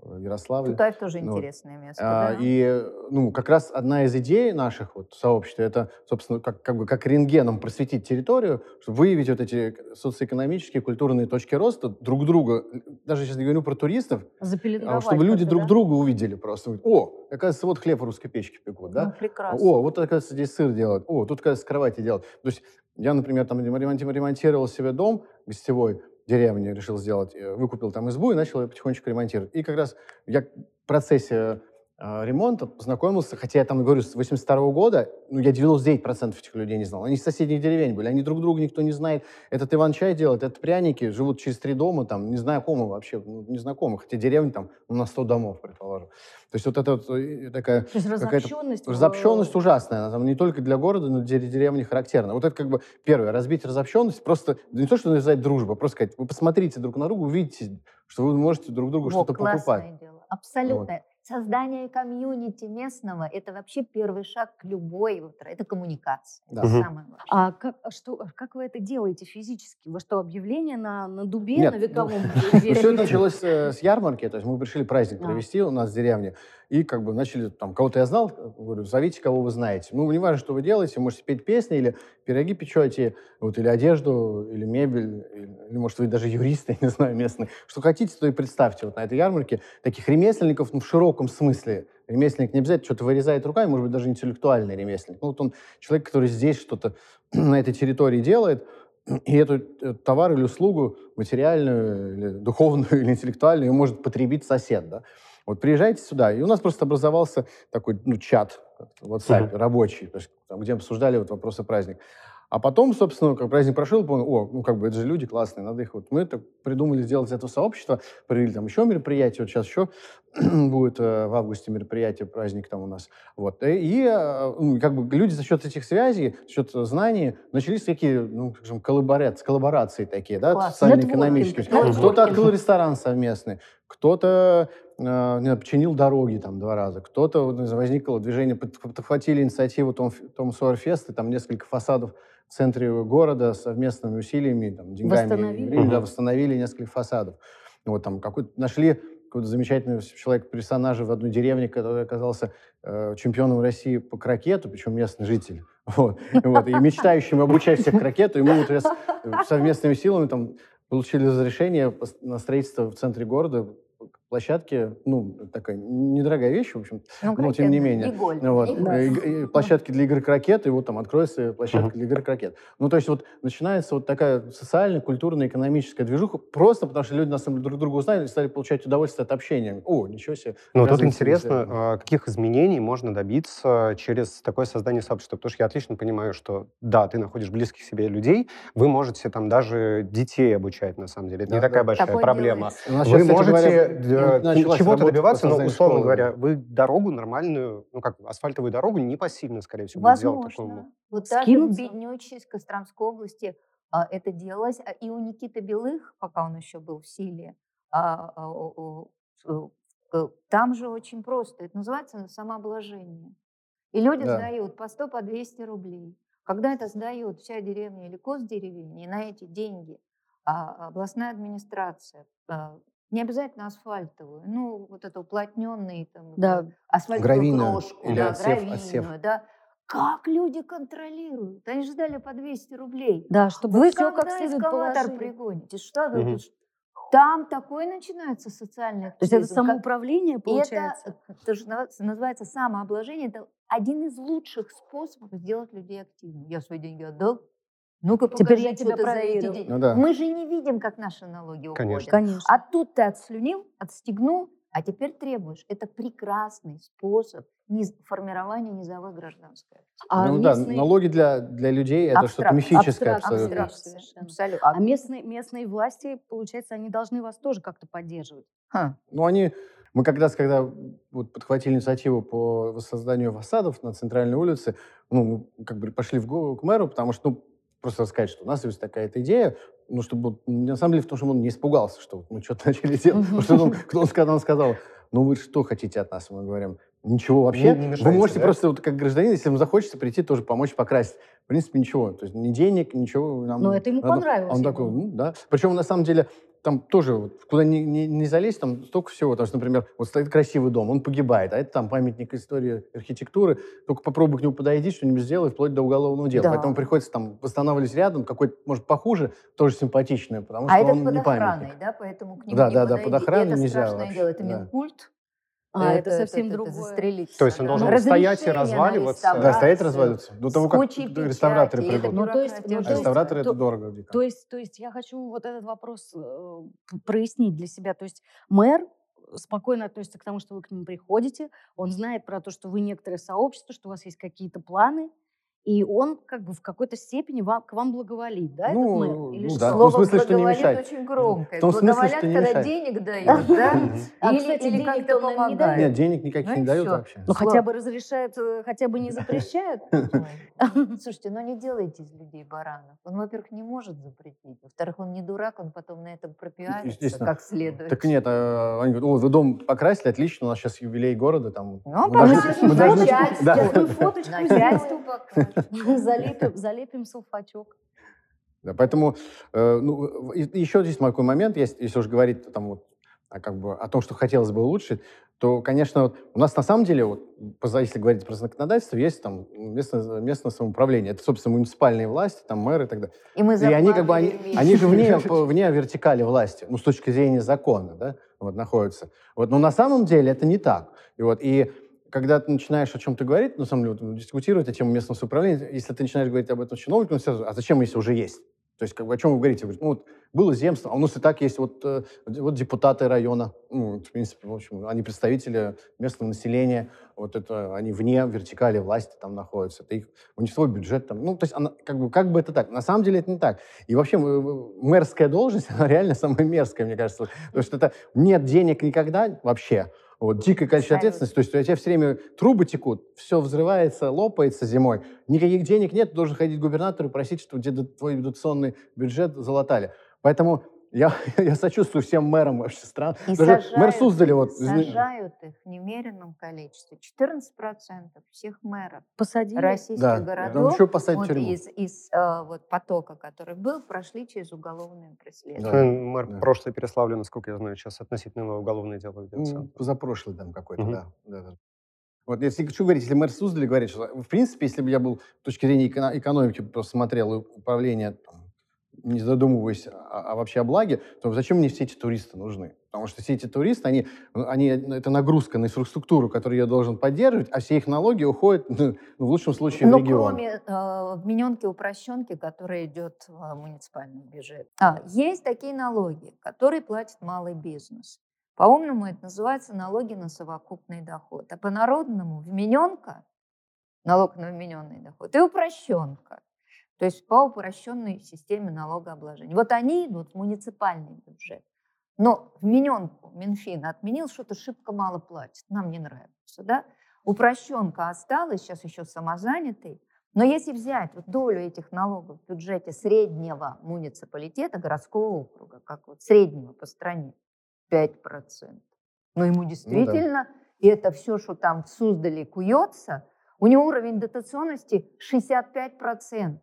э, Ярославль. Тутаев тоже Ну, интересное место. А, да. И ну, как раз одна из идей наших вот, сообществ, это, собственно, как, как бы как рентгеном просветить территорию, чтобы выявить вот эти социоэкономические, культурные точки роста друг друга. Даже сейчас не говорю про туристов, а чтобы люди друг да? друга увидели просто. О, оказывается, вот хлеб в русской печке пекут, да? Ну, прекрасно. О, вот, оказывается, здесь сыр делают. О, тут, оказывается, кровати делают. То есть я, например, там ремонти- ремонтировал себе дом гостевой, деревне решил сделать, э, выкупил там избу и начал ее потихонечку ремонтировать. И как раз я в процессе ремонта, познакомился, хотя я там, говорю, с 82 года, ну, я 99% этих людей не знал. Они из соседних деревень были, они друг друга никто не знает. Этот Иван-чай делает, это пряники, живут через три дома, там, незнакомы вообще, ну, незнакомы, хотя деревня там ну, на 100 домов, предположим. То есть вот это вот э, такая... То есть разобщенность... Разобщенность ужасная, она там не только для города, но и для деревни характерна. Вот это как бы первое, разбить разобщенность, просто не то, что навязать дружбу, а просто сказать, вы посмотрите друг на друга, увидите, что вы можете друг другу что-то покупать. дело. Абсолютно. Создание комьюнити местного – это вообще первый шаг к любой, вот, это коммуникация. Да. Это Мгм. самое важное. А как, а что, а как вы это делаете физически? Вы что, объявление на, на дубе, Нет, на ну, вековом все началось э, с ярмарки, то есть мы пришли праздник провести у нас в деревне, и как бы начали, там, кого-то я знал, э, говорю, зовите, кого вы знаете. Ну, не важно, что вы делаете, можете петь песни, или пироги печете, вот, или одежду, или мебель, или, или, может, вы даже юристы, не знаю, местные. Что хотите, то и представьте вот на этой ярмарке таких ремесленников ну, в широком смысле. Ремесленник не обязательно что-то вырезает руками, может быть, даже интеллектуальный ремесленник. Ну, вот он человек, который здесь что-то на этой территории делает, и эту товар или услугу материальную, или духовную, или интеллектуальную, может потребить сосед, да. Вот приезжайте сюда, и у нас просто образовался такой, ну, чат WhatsApp, Мгм. рабочий, там, где обсуждали вот вопросы праздника. А потом, собственно, как праздник прошел, понял, о, ну, как бы, это же люди классные, надо их вот... Мы это придумали сделать из этого сообщества, провели там еще мероприятие, вот сейчас еще будет э, в августе мероприятие, праздник там у нас. Вот. И, и, э, ну, как бы люди за счет этих связей, за счет знаний начались такие, ну, скажем, коллаборации, коллаборации такие, да, социально-экономические. Кто-то открыл ресторан совместный, кто-то э, починил дороги там два раза, кто-то, возникло движение, под- подхватили инициативу Том, Том Сойерфест, и там несколько фасадов в центре города совместными усилиями, там, деньгами, Восстановили. да, восстановили несколько фасадов. Вот там какой-то нашли какой-то замечательный человек, персонажа в одной деревне, который оказался э, чемпионом России по крокету, причем местный житель. Вот. Вот. И мечтающим обучать всех крокету. И мы вот раз, э, совместными силами там получили разрешение на строительство в центре города площадки, ну, такая недорогая вещь, в общем, Ну, но тем не менее. игольная, Ну, вот. игольная. Э, и- и площадки для игры крокет, и вот там откроется площадка Мгм. для игры крокет. Ну, то есть вот начинается вот такая социальная, культурная, экономическая движуха, просто потому что люди, на самом деле, друг друга узнали и стали получать удовольствие от общения. О, ничего себе. Ну, вот тут интересно, а, каких изменений можно добиться через такое создание сообщества. Потому что я отлично понимаю, что да, ты находишь близких себе людей, вы можете там даже детей обучать, на самом деле. Это Да, не такая да. большая Такое проблема. Вы можете э, началась чего-то добиваться, но, условно школы. говоря, вы дорогу нормальную, ну как, асфальтовую дорогу не посильно, скорее всего, делать такому. Возможно. Вот даже в? Беднючей, в Костромской области а, это делалось. А И у Никиты Белых, пока он еще был в силе, а, а, э, там же очень просто. Это называется самообложение. И люди Да. сдают по 100, по 200 рублей. Когда это сдает вся деревня или госдеревня, и на эти деньги а, областная администрация, а, не обязательно асфальтовую, ну, вот это уплотненный там, Да. э, асфальтовую Гравийную крошку, или да, отсев- гравийную, отсев. да. Как люди контролируют? Они же дали по 200 рублей. Да, чтобы Вы все как следует положили. пригоните? Что вы? Ш- Там такой начинается социальный То есть это самоуправление получается? это, это же называется самообложение. Это один из лучших способов сделать людей активными. Я свои деньги отдал. Ну-ка, Теперь я тебя проверю. деньги. Ну да. Мы же не видим, как наши налоги уходят. Конечно. Конечно. А тут ты отслюнил, отстегнул, а теперь требуешь. Это прекрасный способ формирования низовой гражданской. А ну да, местные- налоги для, для людей это что-то Абстракт- мифическое абстракция, абсолютно. Абсолютно. А местные, местные власти, получается, они должны вас тоже как-то поддерживать. Ха. Ну, они... Мы как раз, когда вот подхватили инициативу по воссозданию фасадов на центральной улице, ну, мы как бы пошли в голову к мэру, потому что, ну, просто рассказать, что у нас есть такая-то идея, ну, чтобы, на самом деле, в том, чтобы он не испугался, что вот мы что-то начали делать. Потому что он, кто он сказал, он сказал, ну, вы что хотите от нас? Мы говорим, ничего вообще. Не- не вы можете да? просто, вот, как гражданин, если вам захочется прийти, тоже помочь покрасить. В принципе, ничего. То есть ни денег, ничего. Нам Но это ему надо. понравилось. А Он такой, ну, да. Причем, на самом деле, там тоже, вот, куда не, не, не залезть, там столько всего. Потому что, например, вот стоит красивый дом, он погибает, а это там памятник истории архитектуры. Только попробуй к нему подойди, что-нибудь сделай, вплоть до уголовного дела. Да. Поэтому приходится там восстанавливать рядом, какой-то, может, похуже, тоже симпатичный, потому А что этот он под не охраной, памятник. да, поэтому к нему Да, не да, да, подойди. под охраной это нельзя страшное вообще, дело, это да. Минкульт. А, это совсем это другое. застрелиться. То есть он должен Разрешение стоять и разваливаться? Да, стоит реставрацию, разваливаться. До того, как реставраторы печати, это придут. Ну, то есть- ну, то реставраторы то- это дорого. дико. То есть, то есть я хочу вот этот вопрос э, прояснить для себя. То есть мэр спокойно относится к тому, что вы к нему приходите, он знает про то, что вы некоторое сообщество, что у вас есть какие-то планы, и он как бы в какой-то степени вам, к вам благоволит, да, этот Ну, мэр? Или ну что? да. Слово в том смысле, что не «благоволит» мешает. очень громкое. В том смысле, Благоволят, что не когда мешает. денег дают, да? А, Или, как-то помогает. Нет, денег никаких Ну не дают вообще. Ну, хотя бы разрешают, э, хотя бы не запрещают. Слушайте, ну не делайте из людей баранов. Он, во-первых, не может запретить. Во-вторых, он не дурак, он потом на этом пропиарится как следует. Так нет, э, они говорят, о, вы дом покрасили, отлично, у нас сейчас юбилей города, там. Ну, мы фоточку покажет. залепим, залепим. Да, поэтому э, ну, и- еще здесь такой момент есть, если уж говорить там вот а как бы о том, что хотелось бы улучшить, то, конечно, вот у нас на самом деле, вот, если говорить про законодательство, есть там местное, местное самоуправление. Это, собственно, муниципальные власти, там мэры и так далее. И мы И они как бы, они, они же вне, вне вертикали власти, ну, с точки зрения закона, да, вот, находятся. Вот, но на самом деле это не так. И вот, и когда ты начинаешь о чем-то говорить, на самом деле, дискутировать о теме местного самоуправления, если ты начинаешь говорить об этом чиновнику, он сразу, а зачем, если уже есть? То есть, как бы, о чем вы говорите? Говорит, ну, вот, было земство, а у нас и так есть вот, э, вот депутаты района, ну, в принципе, в общем, они представители местного населения, вот это, они вне вертикали власти там находятся, это их, у них свой бюджет там, ну, то есть, она, как, бы, как бы это так? На самом деле это не так. И вообще мэрская должность, она реально самая мерзкая, мне кажется, потому что это нет денег никогда вообще, вот, дикое количество Абсолютно. ответственности, то есть у тебя все время трубы текут, все взрывается, лопается зимой, никаких денег нет, ты должен ходить к губернатору и просить, чтобы где-то твой дотационный бюджет залатали. Поэтому я, я сочувствую всем мэрам вообще стран. И Даже сажают мэр их, Суздали, вот, сажают их в немеренном количестве. 14% всех мэров Посадили. российских да, городов еще посадить вот из, из э, вот потока, который был, прошли через уголовное Да. преследование. Мэр да. прошлой Переславля, насколько я знаю, сейчас относительно его уголовное дело ведется. Ну, позапрошлый там какой-то, Мгм. да. да, да. Вот если что говорить, если мэр Суздали говорит, что, в принципе, если бы я был с точки зрения эко- экономики, просто смотрел управление, там, не задумываясь о, о вообще о благе, то зачем мне все эти туристы нужны? Потому что все эти туристы, они, они, это нагрузка на инфраструктуру, которую я должен поддерживать, а все их налоги уходят, ну, в лучшем случае, Но в регион. кроме э, вмененки упрощенки, которая идет в муниципальный бюджет. А, есть такие налоги, которые платит малый бизнес. По-умному это называется налоги на совокупный доход. А по-народному вмененка, налог на вмененный доход, и упрощенка. То есть по упрощенной системе налогообложения. Вот они идут в муниципальный бюджет. Но вмененку Минфин отменил, что-то шибко мало платит. Нам не нравится. Да? Упрощенка осталась, сейчас еще самозанятый. Но если взять вот долю этих налогов в бюджете среднего муниципалитета, городского округа, как вот среднего по стране, 5%. Но ему действительно, и это все, что там в Суздале куется, у него уровень дотационности 65%.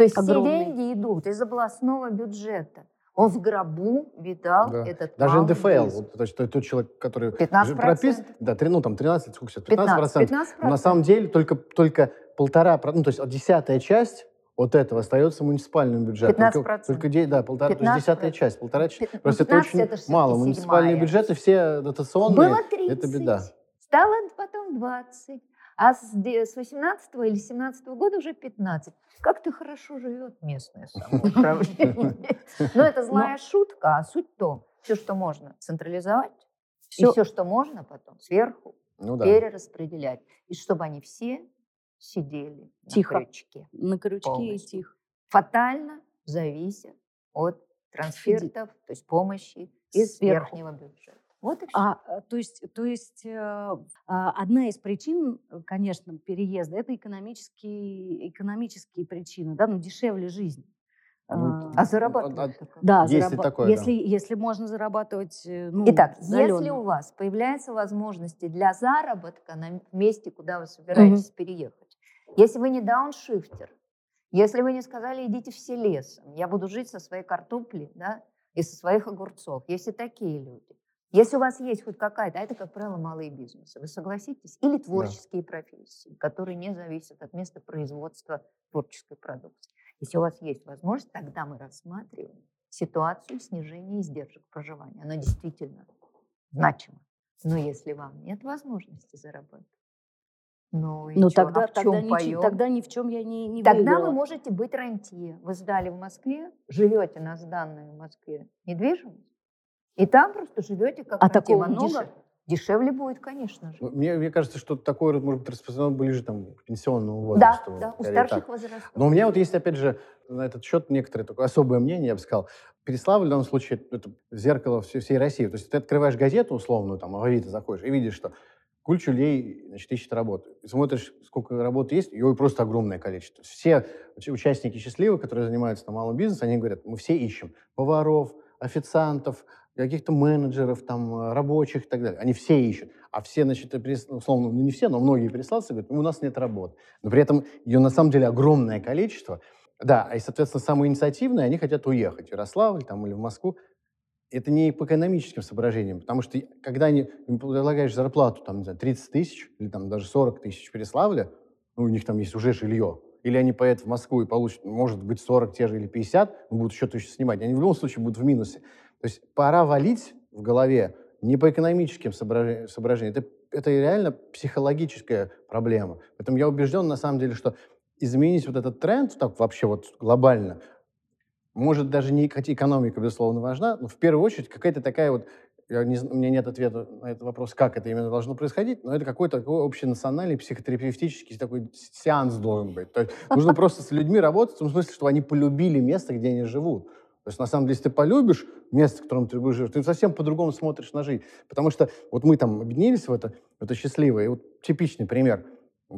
То есть Огромный. все деньги идут из областного бюджета. Он в гробу видал Да. этот Даже НДФЛ, вот, то есть тот, тот человек, который 15%. же пропис, да, три- ну там 13, сколько сейчас, 15 15, процентов. 15%. На самом деле только, только полтора, ну то есть десятая часть от этого остается муниципальным бюджетом. 15%. Только, только да, полтора, то есть 15%. десятая часть, полтора часть. Просто это 15 очень это мало. Муниципальные бюджеты все дотационные. Было 30. это беда. Стало потом 20. А с, де- с 18 или 17 года уже 15. Как-то хорошо живет местное самоуправление. Но это злая шутка, а суть в том, все, что можно централизовать, и Всё. все, что можно потом сверху Ну да. перераспределять. И чтобы они все сидели Тихо. на крючке. На крючке и Полностью. тихо. Фатально зависят от трансфертов, то есть помощи из Сверху. верхнего бюджета. Вот и все. А, э, то есть, то есть э, а, одна из причин, э, конечно, переезда это экономические, экономические причины, да, ну дешевле жизнь. Ну, А А, зарабатывать а- такое? да, есть и зараба- такое, да. если, если можно зарабатывать, ну, Итак, если удаленно. у вас появляются возможности для заработка на месте, куда вы собираетесь переехать, если вы не дауншифтер, если вы не сказали, идите все лесом, я буду жить со своей картопли да, и со своих огурцов, если такие люди, если у вас есть хоть какая-то, а это, как правило, малые бизнесы, вы согласитесь, или творческие профессии, которые не зависят от места производства творческой продукции. Если у вас есть возможность, тогда мы рассматриваем ситуацию снижения издержек проживания. Она действительно значима. Но если вам нет возможности заработать, ну, и Ну, чё, тогда, а в тогда, чём ни, тогда ни в чем я не, не Тогда выиграла. вы можете быть рантье. Вы сдали в Москве, живете на сданную в Москве недвижимость, И там просто живете как А на такого тема. много? Деше- Дешевле будет, конечно же. Ну, Мне, мне кажется, что такое может быть распространено ближе там, к пенсионному Да, возрасту. да, у скорее старших так. возрастов. Но у меня вот есть, опять же, на этот счет некоторое такое особое мнение, я бы сказал. Переславль в данном случае это зеркало всей, всей России. То есть ты открываешь газету условную, там, Авито заходишь и видишь, что куча людей, значит, ищет работу. И смотришь, сколько работы есть, ее просто огромное количество. Все уч- участники счастливы, которые занимаются там, малым бизнесом, они говорят, мы все ищем поваров, официантов, каких-то менеджеров, там, э, рабочих и так далее. Они все ищут. А все, значит, ну, условно, ну не все, но многие переславцы говорят, «Ну, у нас нет работы. Но при этом ее на самом деле огромное количество. Да, и, соответственно, самые инициативные, они хотят уехать в Ярославль там, или в Москву. Это не по экономическим соображениям, потому что когда они, им предлагаешь зарплату там, не знаю, 30 тысяч или там даже 40 тысяч в Переславле, ну, у них там есть уже жилье, или они поедут в Москву и получат, может быть, 40 те же или 50, но будут еще еще снимать, они в любом случае будут в минусе. То есть пора валить в голове не по экономическим соображениям, это, это реально психологическая проблема. Поэтому я убежден, на самом деле, что изменить вот этот тренд так вообще вот глобально, может, даже не хотя экономика, безусловно, важна, но в первую очередь какая-то такая вот, я не у меня нет ответа на этот вопрос, как это именно должно происходить, но это какой-то такой общенациональный психотерапевтический такой сеанс должен быть. То есть нужно просто с людьми работать в том смысле, что они полюбили место, где они живут. То есть, на самом деле, если ты полюбишь место, в котором ты будешь жить, ты совсем по-другому смотришь на жизнь. Потому что вот мы там объединились в это, это счастливое. И вот типичный пример.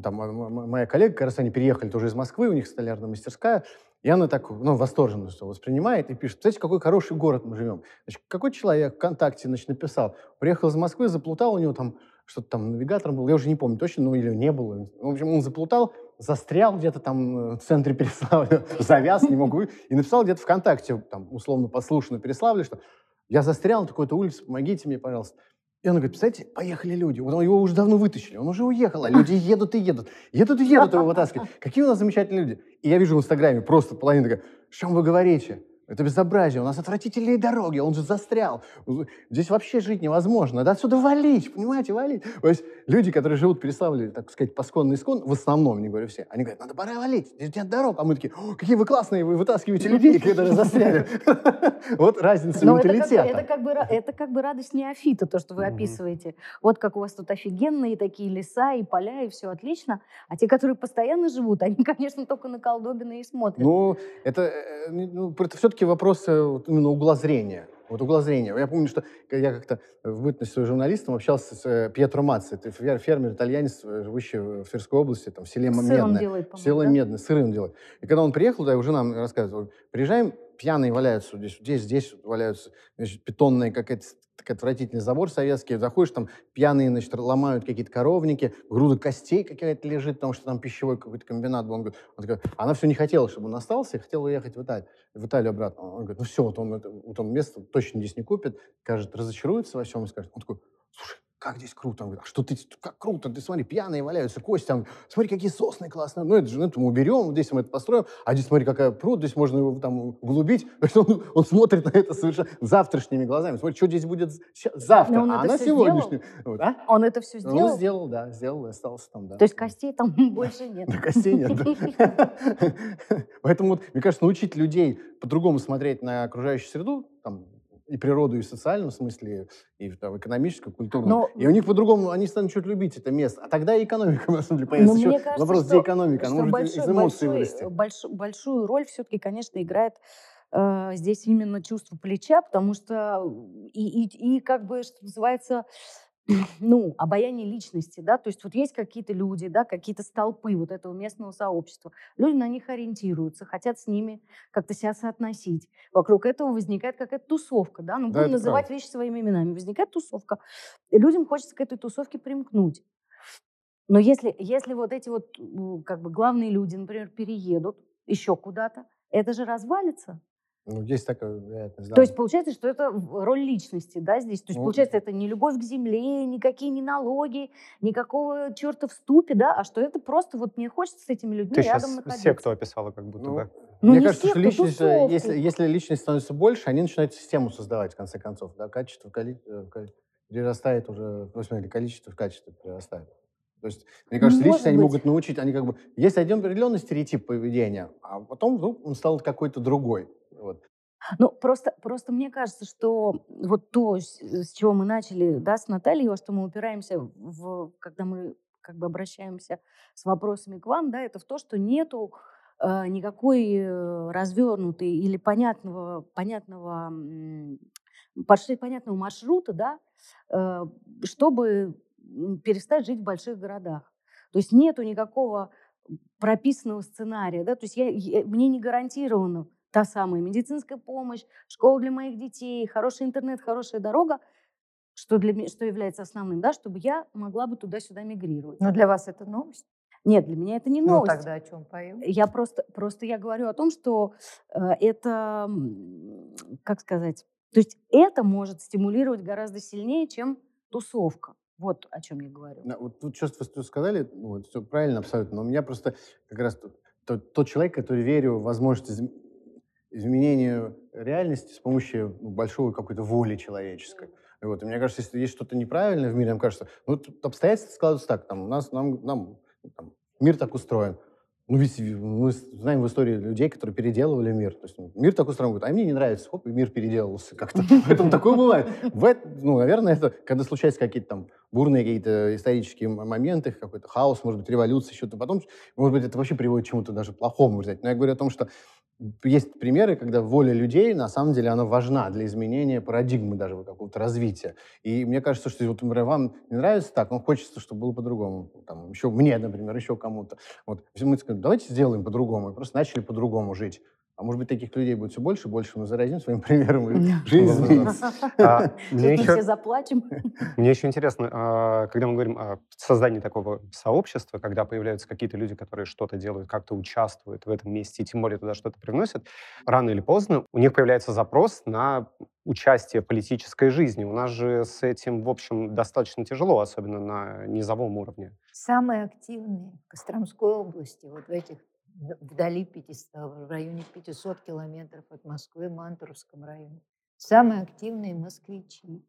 Там моя коллега, как раз они переехали тоже из Москвы, у них столярная мастерская, и она так, ну, восторженно все воспринимает и пишет, знаете, какой хороший город мы живем. Значит, какой человек ВКонтакте, значит, написал, приехал из Москвы, заплутал, у него там что-то там навигатором был, я уже не помню точно, ну, или не было. В общем, он заплутал, застрял где-то там э, в центре Переславля, завяз, не мог вы... И написал где-то ВКонтакте, там, условно послушно Переславле, что я застрял на такой-то улице, помогите мне, пожалуйста. И он говорит, представляете, поехали люди. Его уже давно вытащили, он уже уехал, а люди едут и едут. Едут и едут его вытаскивать. Какие у нас замечательные люди. И я вижу в Инстаграме просто половина такая, чем вы говорите? Это безобразие, у нас отвратительные дороги, он же застрял. Здесь вообще жить невозможно, надо отсюда валить, понимаете, валить. То есть люди, которые живут в Переславле, так сказать, посконно искон, в основном, не говорю все, они говорят, надо пора валить, здесь нет дорог. А мы такие, «О, какие вы классные, вы вытаскиваете людей, которые застряли. Вот разница Но это как, бы, менталитета. это, как бы, радость неофита, то, что вы описываете. Вот как у вас тут офигенные такие леса и поля, и все отлично. А те, которые постоянно живут, они, конечно, только на колдобины и смотрят. Ну, это, э, ну, это все-таки вопрос э, именно угла зрения. Вот угла зрения. Я помню, что я как-то в бытность своим журналистом общался с э, Пьетро Маци. Это фер- фермер, итальянец, э, живущий в Тверской области, там, в селе Сыр он Медное. делает, по-моему, Село да? Медное, он делает. И когда он приехал, да, уже нам рассказывал, приезжаем, пьяные валяются здесь, здесь, здесь валяются, значит, бетонная какая-то такой отвратительный забор советский, заходишь, там пьяные, значит, ломают какие-то коровники, груда костей какая-то лежит, потому что там пищевой какой-то комбинат был. Он говорит, он такой, она все не хотела, чтобы он остался, хотела уехать в Италию, в Италию обратно. Он говорит, ну все, вот он, вот он место точно здесь не купит, скажет, разочаруется во всем и скажет. Он такой, слушай, как здесь круто. Он говорит, а что ты, как круто, ты смотри, пьяные валяются, кости там, смотри, какие сосны классные. Ну, это же, ну, это мы уберем, здесь мы это построим, а здесь смотри, какая пруд, здесь можно его там углубить. Он, он смотрит на это совершенно завтрашними глазами. Смотри, что здесь будет завтра, Но он а она всё сегодняшнюю. Вот, а? Он это все Ну, сделал? сделал, да, сделал и остался там, да. То есть костей там больше нет. Да, костей нет. Поэтому, вот, мне кажется, научить людей по-другому смотреть на окружающую среду, там, и природу, и в социальном смысле, и в, там, экономическом, культурном. Но- И у них по-другому, они станут чуть любить это место. А тогда и экономика, на самом деле, появится. Еще кажется, вопрос, что- где экономика? Она может большой- из эмоций большой- вырасти. больш- большую роль все-таки, конечно, играет э, здесь именно чувство плеча, потому что и, и, и как бы, что называется, ну, обаяние личности, да, то есть вот есть какие-то люди, да, какие-то столпы вот этого местного сообщества, люди на них ориентируются, хотят с ними как-то себя соотносить. Вокруг этого возникает какая-то тусовка, да, ну, Да, будем называть вещи своими именами. Возникает тусовка, и людям хочется к этой тусовке примкнуть. Но если, если вот эти вот как бы главные люди, например, переедут еще куда-то, это же развалится. Ну, есть такая вероятность, да. То есть получается, что это роль личности, да, здесь. То есть Ну, получается, это не любовь к земле, никакие не налоги, никакого черта в ступе, да, а что это просто вот мне хочется с этими людьми Ты рядом находиться. секту описала как будто Ну, бы. Ну, Мне не кажется, что личность, э, если, если личность становится больше, они начинают систему создавать, в конце концов. Да? Качество коли- э, перерастает уже, ну, смысле, количество в качество перерастает. То есть, мне кажется, Может они быть. могут научить, они как бы... Есть один определенный стереотип поведения, а потом вдруг он стал какой-то другой. Вот. Ну, просто, просто мне кажется, что вот то, с, чего мы начали, да, с Натальей, что мы упираемся, в, когда мы как бы обращаемся с вопросами к вам, да, это в то, что нету э, никакой э, развернутой или понятного, понятного, почти понятного маршрута, да, э, чтобы перестать жить в больших городах. То есть нету никакого прописанного сценария, да, то есть я, я, мне не гарантировано та самая медицинская помощь, школа для моих детей, хороший интернет, хорошая дорога, что, для, что является основным, да, чтобы я могла бы туда-сюда мигрировать. Но для вас это новость? Нет, для меня это не Ну, новость. тогда о чем поем? Я просто, просто я говорю о том, что э, это, как сказать, то есть это может стимулировать гораздо сильнее, чем тусовка. Вот о чем я говорю. Да, Вот тут что вы сказали, ну, вот все правильно абсолютно, но у меня просто как раз тот, тот, тот человек, который верю в возможность изм- изменения реальности с помощью ну, большой какой-то воли человеческой. Вот, и мне кажется, если есть что-то неправильное в мире, мне кажется, ну, обстоятельства складываются так, там, у нас, нам, нам там, мир так устроен. Ну, ведь мы знаем в истории людей, которые переделывали мир. То есть ну, мир так устроен, говорит, а мне не нравится, хоп, и мир переделался как-то. Поэтому такое бывает. В эт- ну, наверное, это когда случаются какие-то там бурные какие-то исторические моменты, какой-то хаос, может быть, революция, что-то потом, может быть, это вообще приводит к чему-то даже плохому. взять. Но я говорю о том, что есть примеры, когда воля людей, на самом деле, она важна для изменения парадигмы даже какого-то развития. И мне кажется, что вот, например, вам не нравится так, но хочется, чтобы было по-другому. Там, еще мне, например, еще кому-то. Вот. Мы скажем, давайте сделаем по-другому. И просто начали по-другому жить. А может быть, таких людей будет все больше и больше. Мы заразим своим примером, и жизнь изменится. А, Мне мы еще все заплачем. Мне еще интересно, а, когда мы говорим о создании такого сообщества, когда появляются какие-то люди, которые что-то делают, как-то участвуют в этом месте, и тем более туда что-то привносят, рано или поздно у них появляется запрос на участие в политической жизни. У нас же с этим, в общем, достаточно тяжело, особенно на низовом уровне. Самые активные в Костромской области, вот в этих вдали 500, в районе 500 километров от Москвы, Мантуровском районе. Самые активные москвичи.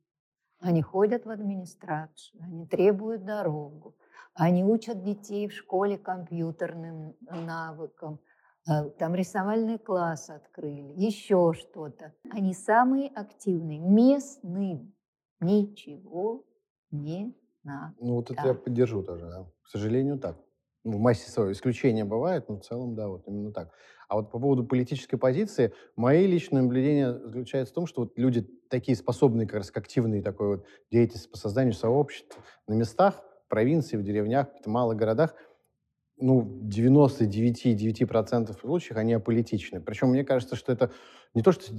Они ходят в администрацию, они требуют дорогу, они учат детей в школе компьютерным навыкам, э, там рисовальный класс открыли, еще что-то. Они самые активные, местным. Ничего не надо. Ну, вот это я поддержу тоже, да. К сожалению, так. В массе своей. Исключения бывают, но в целом, да, вот именно так. А вот по поводу политической позиции, мои личные наблюдения заключаются в том, что вот люди такие способные, как раз к активной такой вот деятельности по созданию сообществ на местах, в провинции, в деревнях, в малых городах, ну, в 99,9% случаев они аполитичны. Причем мне кажется, что это не то, что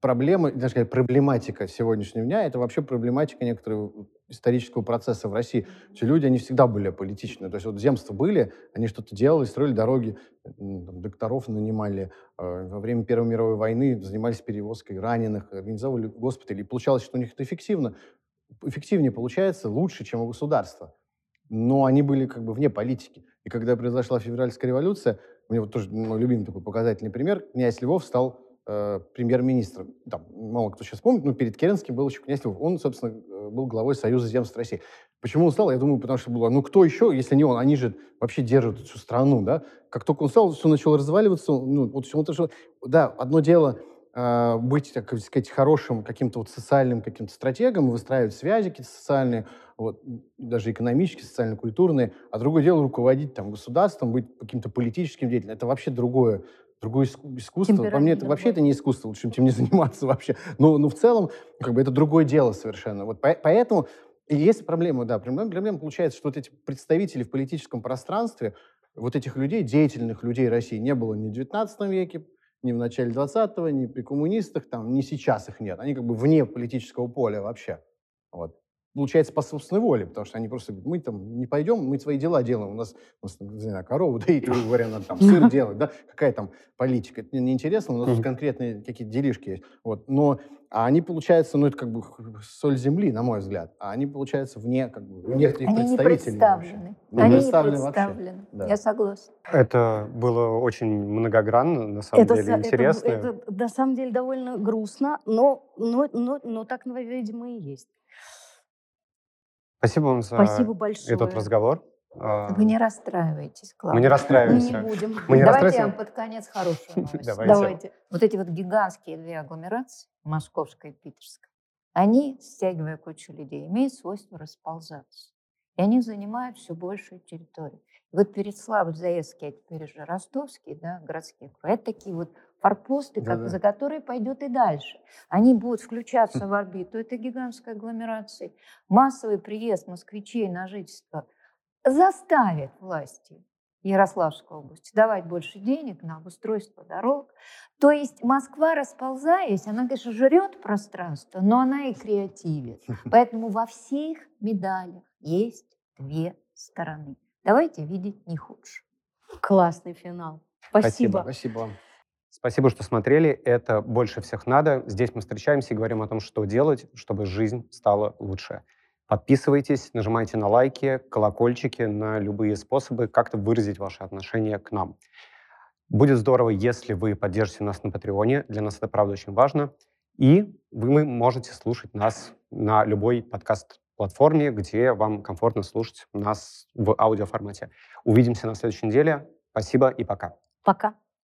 проблема, даже проблематика сегодняшнего дня, это вообще проблематика некоторого исторического процесса в России. Эти люди, они всегда были аполитичны. То есть вот земства были, они что-то делали, строили дороги, м, там, докторов нанимали. э, Во время Первой мировой войны занимались перевозкой раненых, организовывали госпитали. И получалось, что у них это эффективно. Эффективнее получается, лучше, чем у государства. Но они были как бы вне политики. И когда произошла февральская революция, мне вот тоже мой любимый такой показательный пример, князь Львов стал э, премьер-министром. Там, мало кто сейчас помнит, но перед Керенским был еще князь Львов. Он, собственно, э, был главой Союза земств России. Почему он стал? Я думаю, потому что было, ну кто еще, если не он? Они же вообще держат всю страну, да? Как только он стал, все начало разваливаться. Ну, вот все, что... Да, одно дело э, быть, так сказать, хорошим каким-то вот социальным каким-то стратегом, выстраивать связи какие-то социальные, вот, даже экономические, социально-культурные, а другое дело руководить там государством, быть каким-то политическим деятелем. Это вообще другое, другое иску- искусство. По мне, это, вообще это не искусство, лучше чем не заниматься вообще. Но, но в целом, как бы, это другое дело совершенно. Вот по- поэтому есть проблема, да, проблема, проблема получается, что вот эти представители в политическом пространстве, вот этих людей, деятельных людей России, не было ни в 19 веке, ни в начале 20-го, ни при коммунистах, там, ни сейчас их нет. Они как бы вне политического поля вообще. Вот. Получается по собственной воле, потому что они просто говорят, мы там не пойдем, мы свои дела делаем. У нас, у нас не знаю, корову доить, грубо говоря, надо там сыр делать, да? Какая там политика? Это не интересно, у нас конкретные какие-то делишки есть. Вот. Но а они, получается, ну, это как бы соль земли, на мой взгляд. А они, получается, вне, как бы, вне этих Они не представителей представлены. Они не представлены вообще. представлены. Да. Я согласна. Это было очень многогранно, на самом Это, деле, это- интересно. это на самом деле довольно грустно, но, но, но, но так, видимо, и есть. Спасибо вам за Спасибо большое. этот разговор. А, Вы не расстраивайтесь, Клава. Мы не Мы расстраиваемся. не будем. Мы не Давайте я расстраиваемся. вам под конец хорошую новость. Давайте. Давайте. Вот эти вот гигантские две агломерации, московская и питерская, они, стягивая кучу людей, имеют свойство расползаться. И они занимают все большую территорию. И вот Переславль-Заевский, а теперь уже Ростовский, да, городские это такие вот форпосты, как- Да-да. за которые пойдет и дальше. Они будут включаться в орбиту этой гигантской агломерации. Массовый приезд москвичей на жительство заставит власти Ярославской области давать больше денег на обустройство дорог. То есть Москва, расползаясь, она, конечно, жрет пространство, но она и креативит. Поэтому во всех медалях есть две стороны. Давайте видеть не худше. Классный финал. Спасибо. Спасибо. Спасибо вам. Спасибо, что смотрели. Это «Больше всех надо». Здесь мы встречаемся и говорим о том, что делать, чтобы жизнь стала лучше. Подписывайтесь, нажимайте на лайки, колокольчики, на любые способы как-то выразить ваше отношение к нам. Будет здорово, если вы поддержите нас на Патреоне. Для нас это, правда, очень важно. И вы можете слушать нас на любой подкаст-платформе, где вам комфортно слушать нас в аудиоформате. Увидимся на следующей неделе. Спасибо и пока. Пока.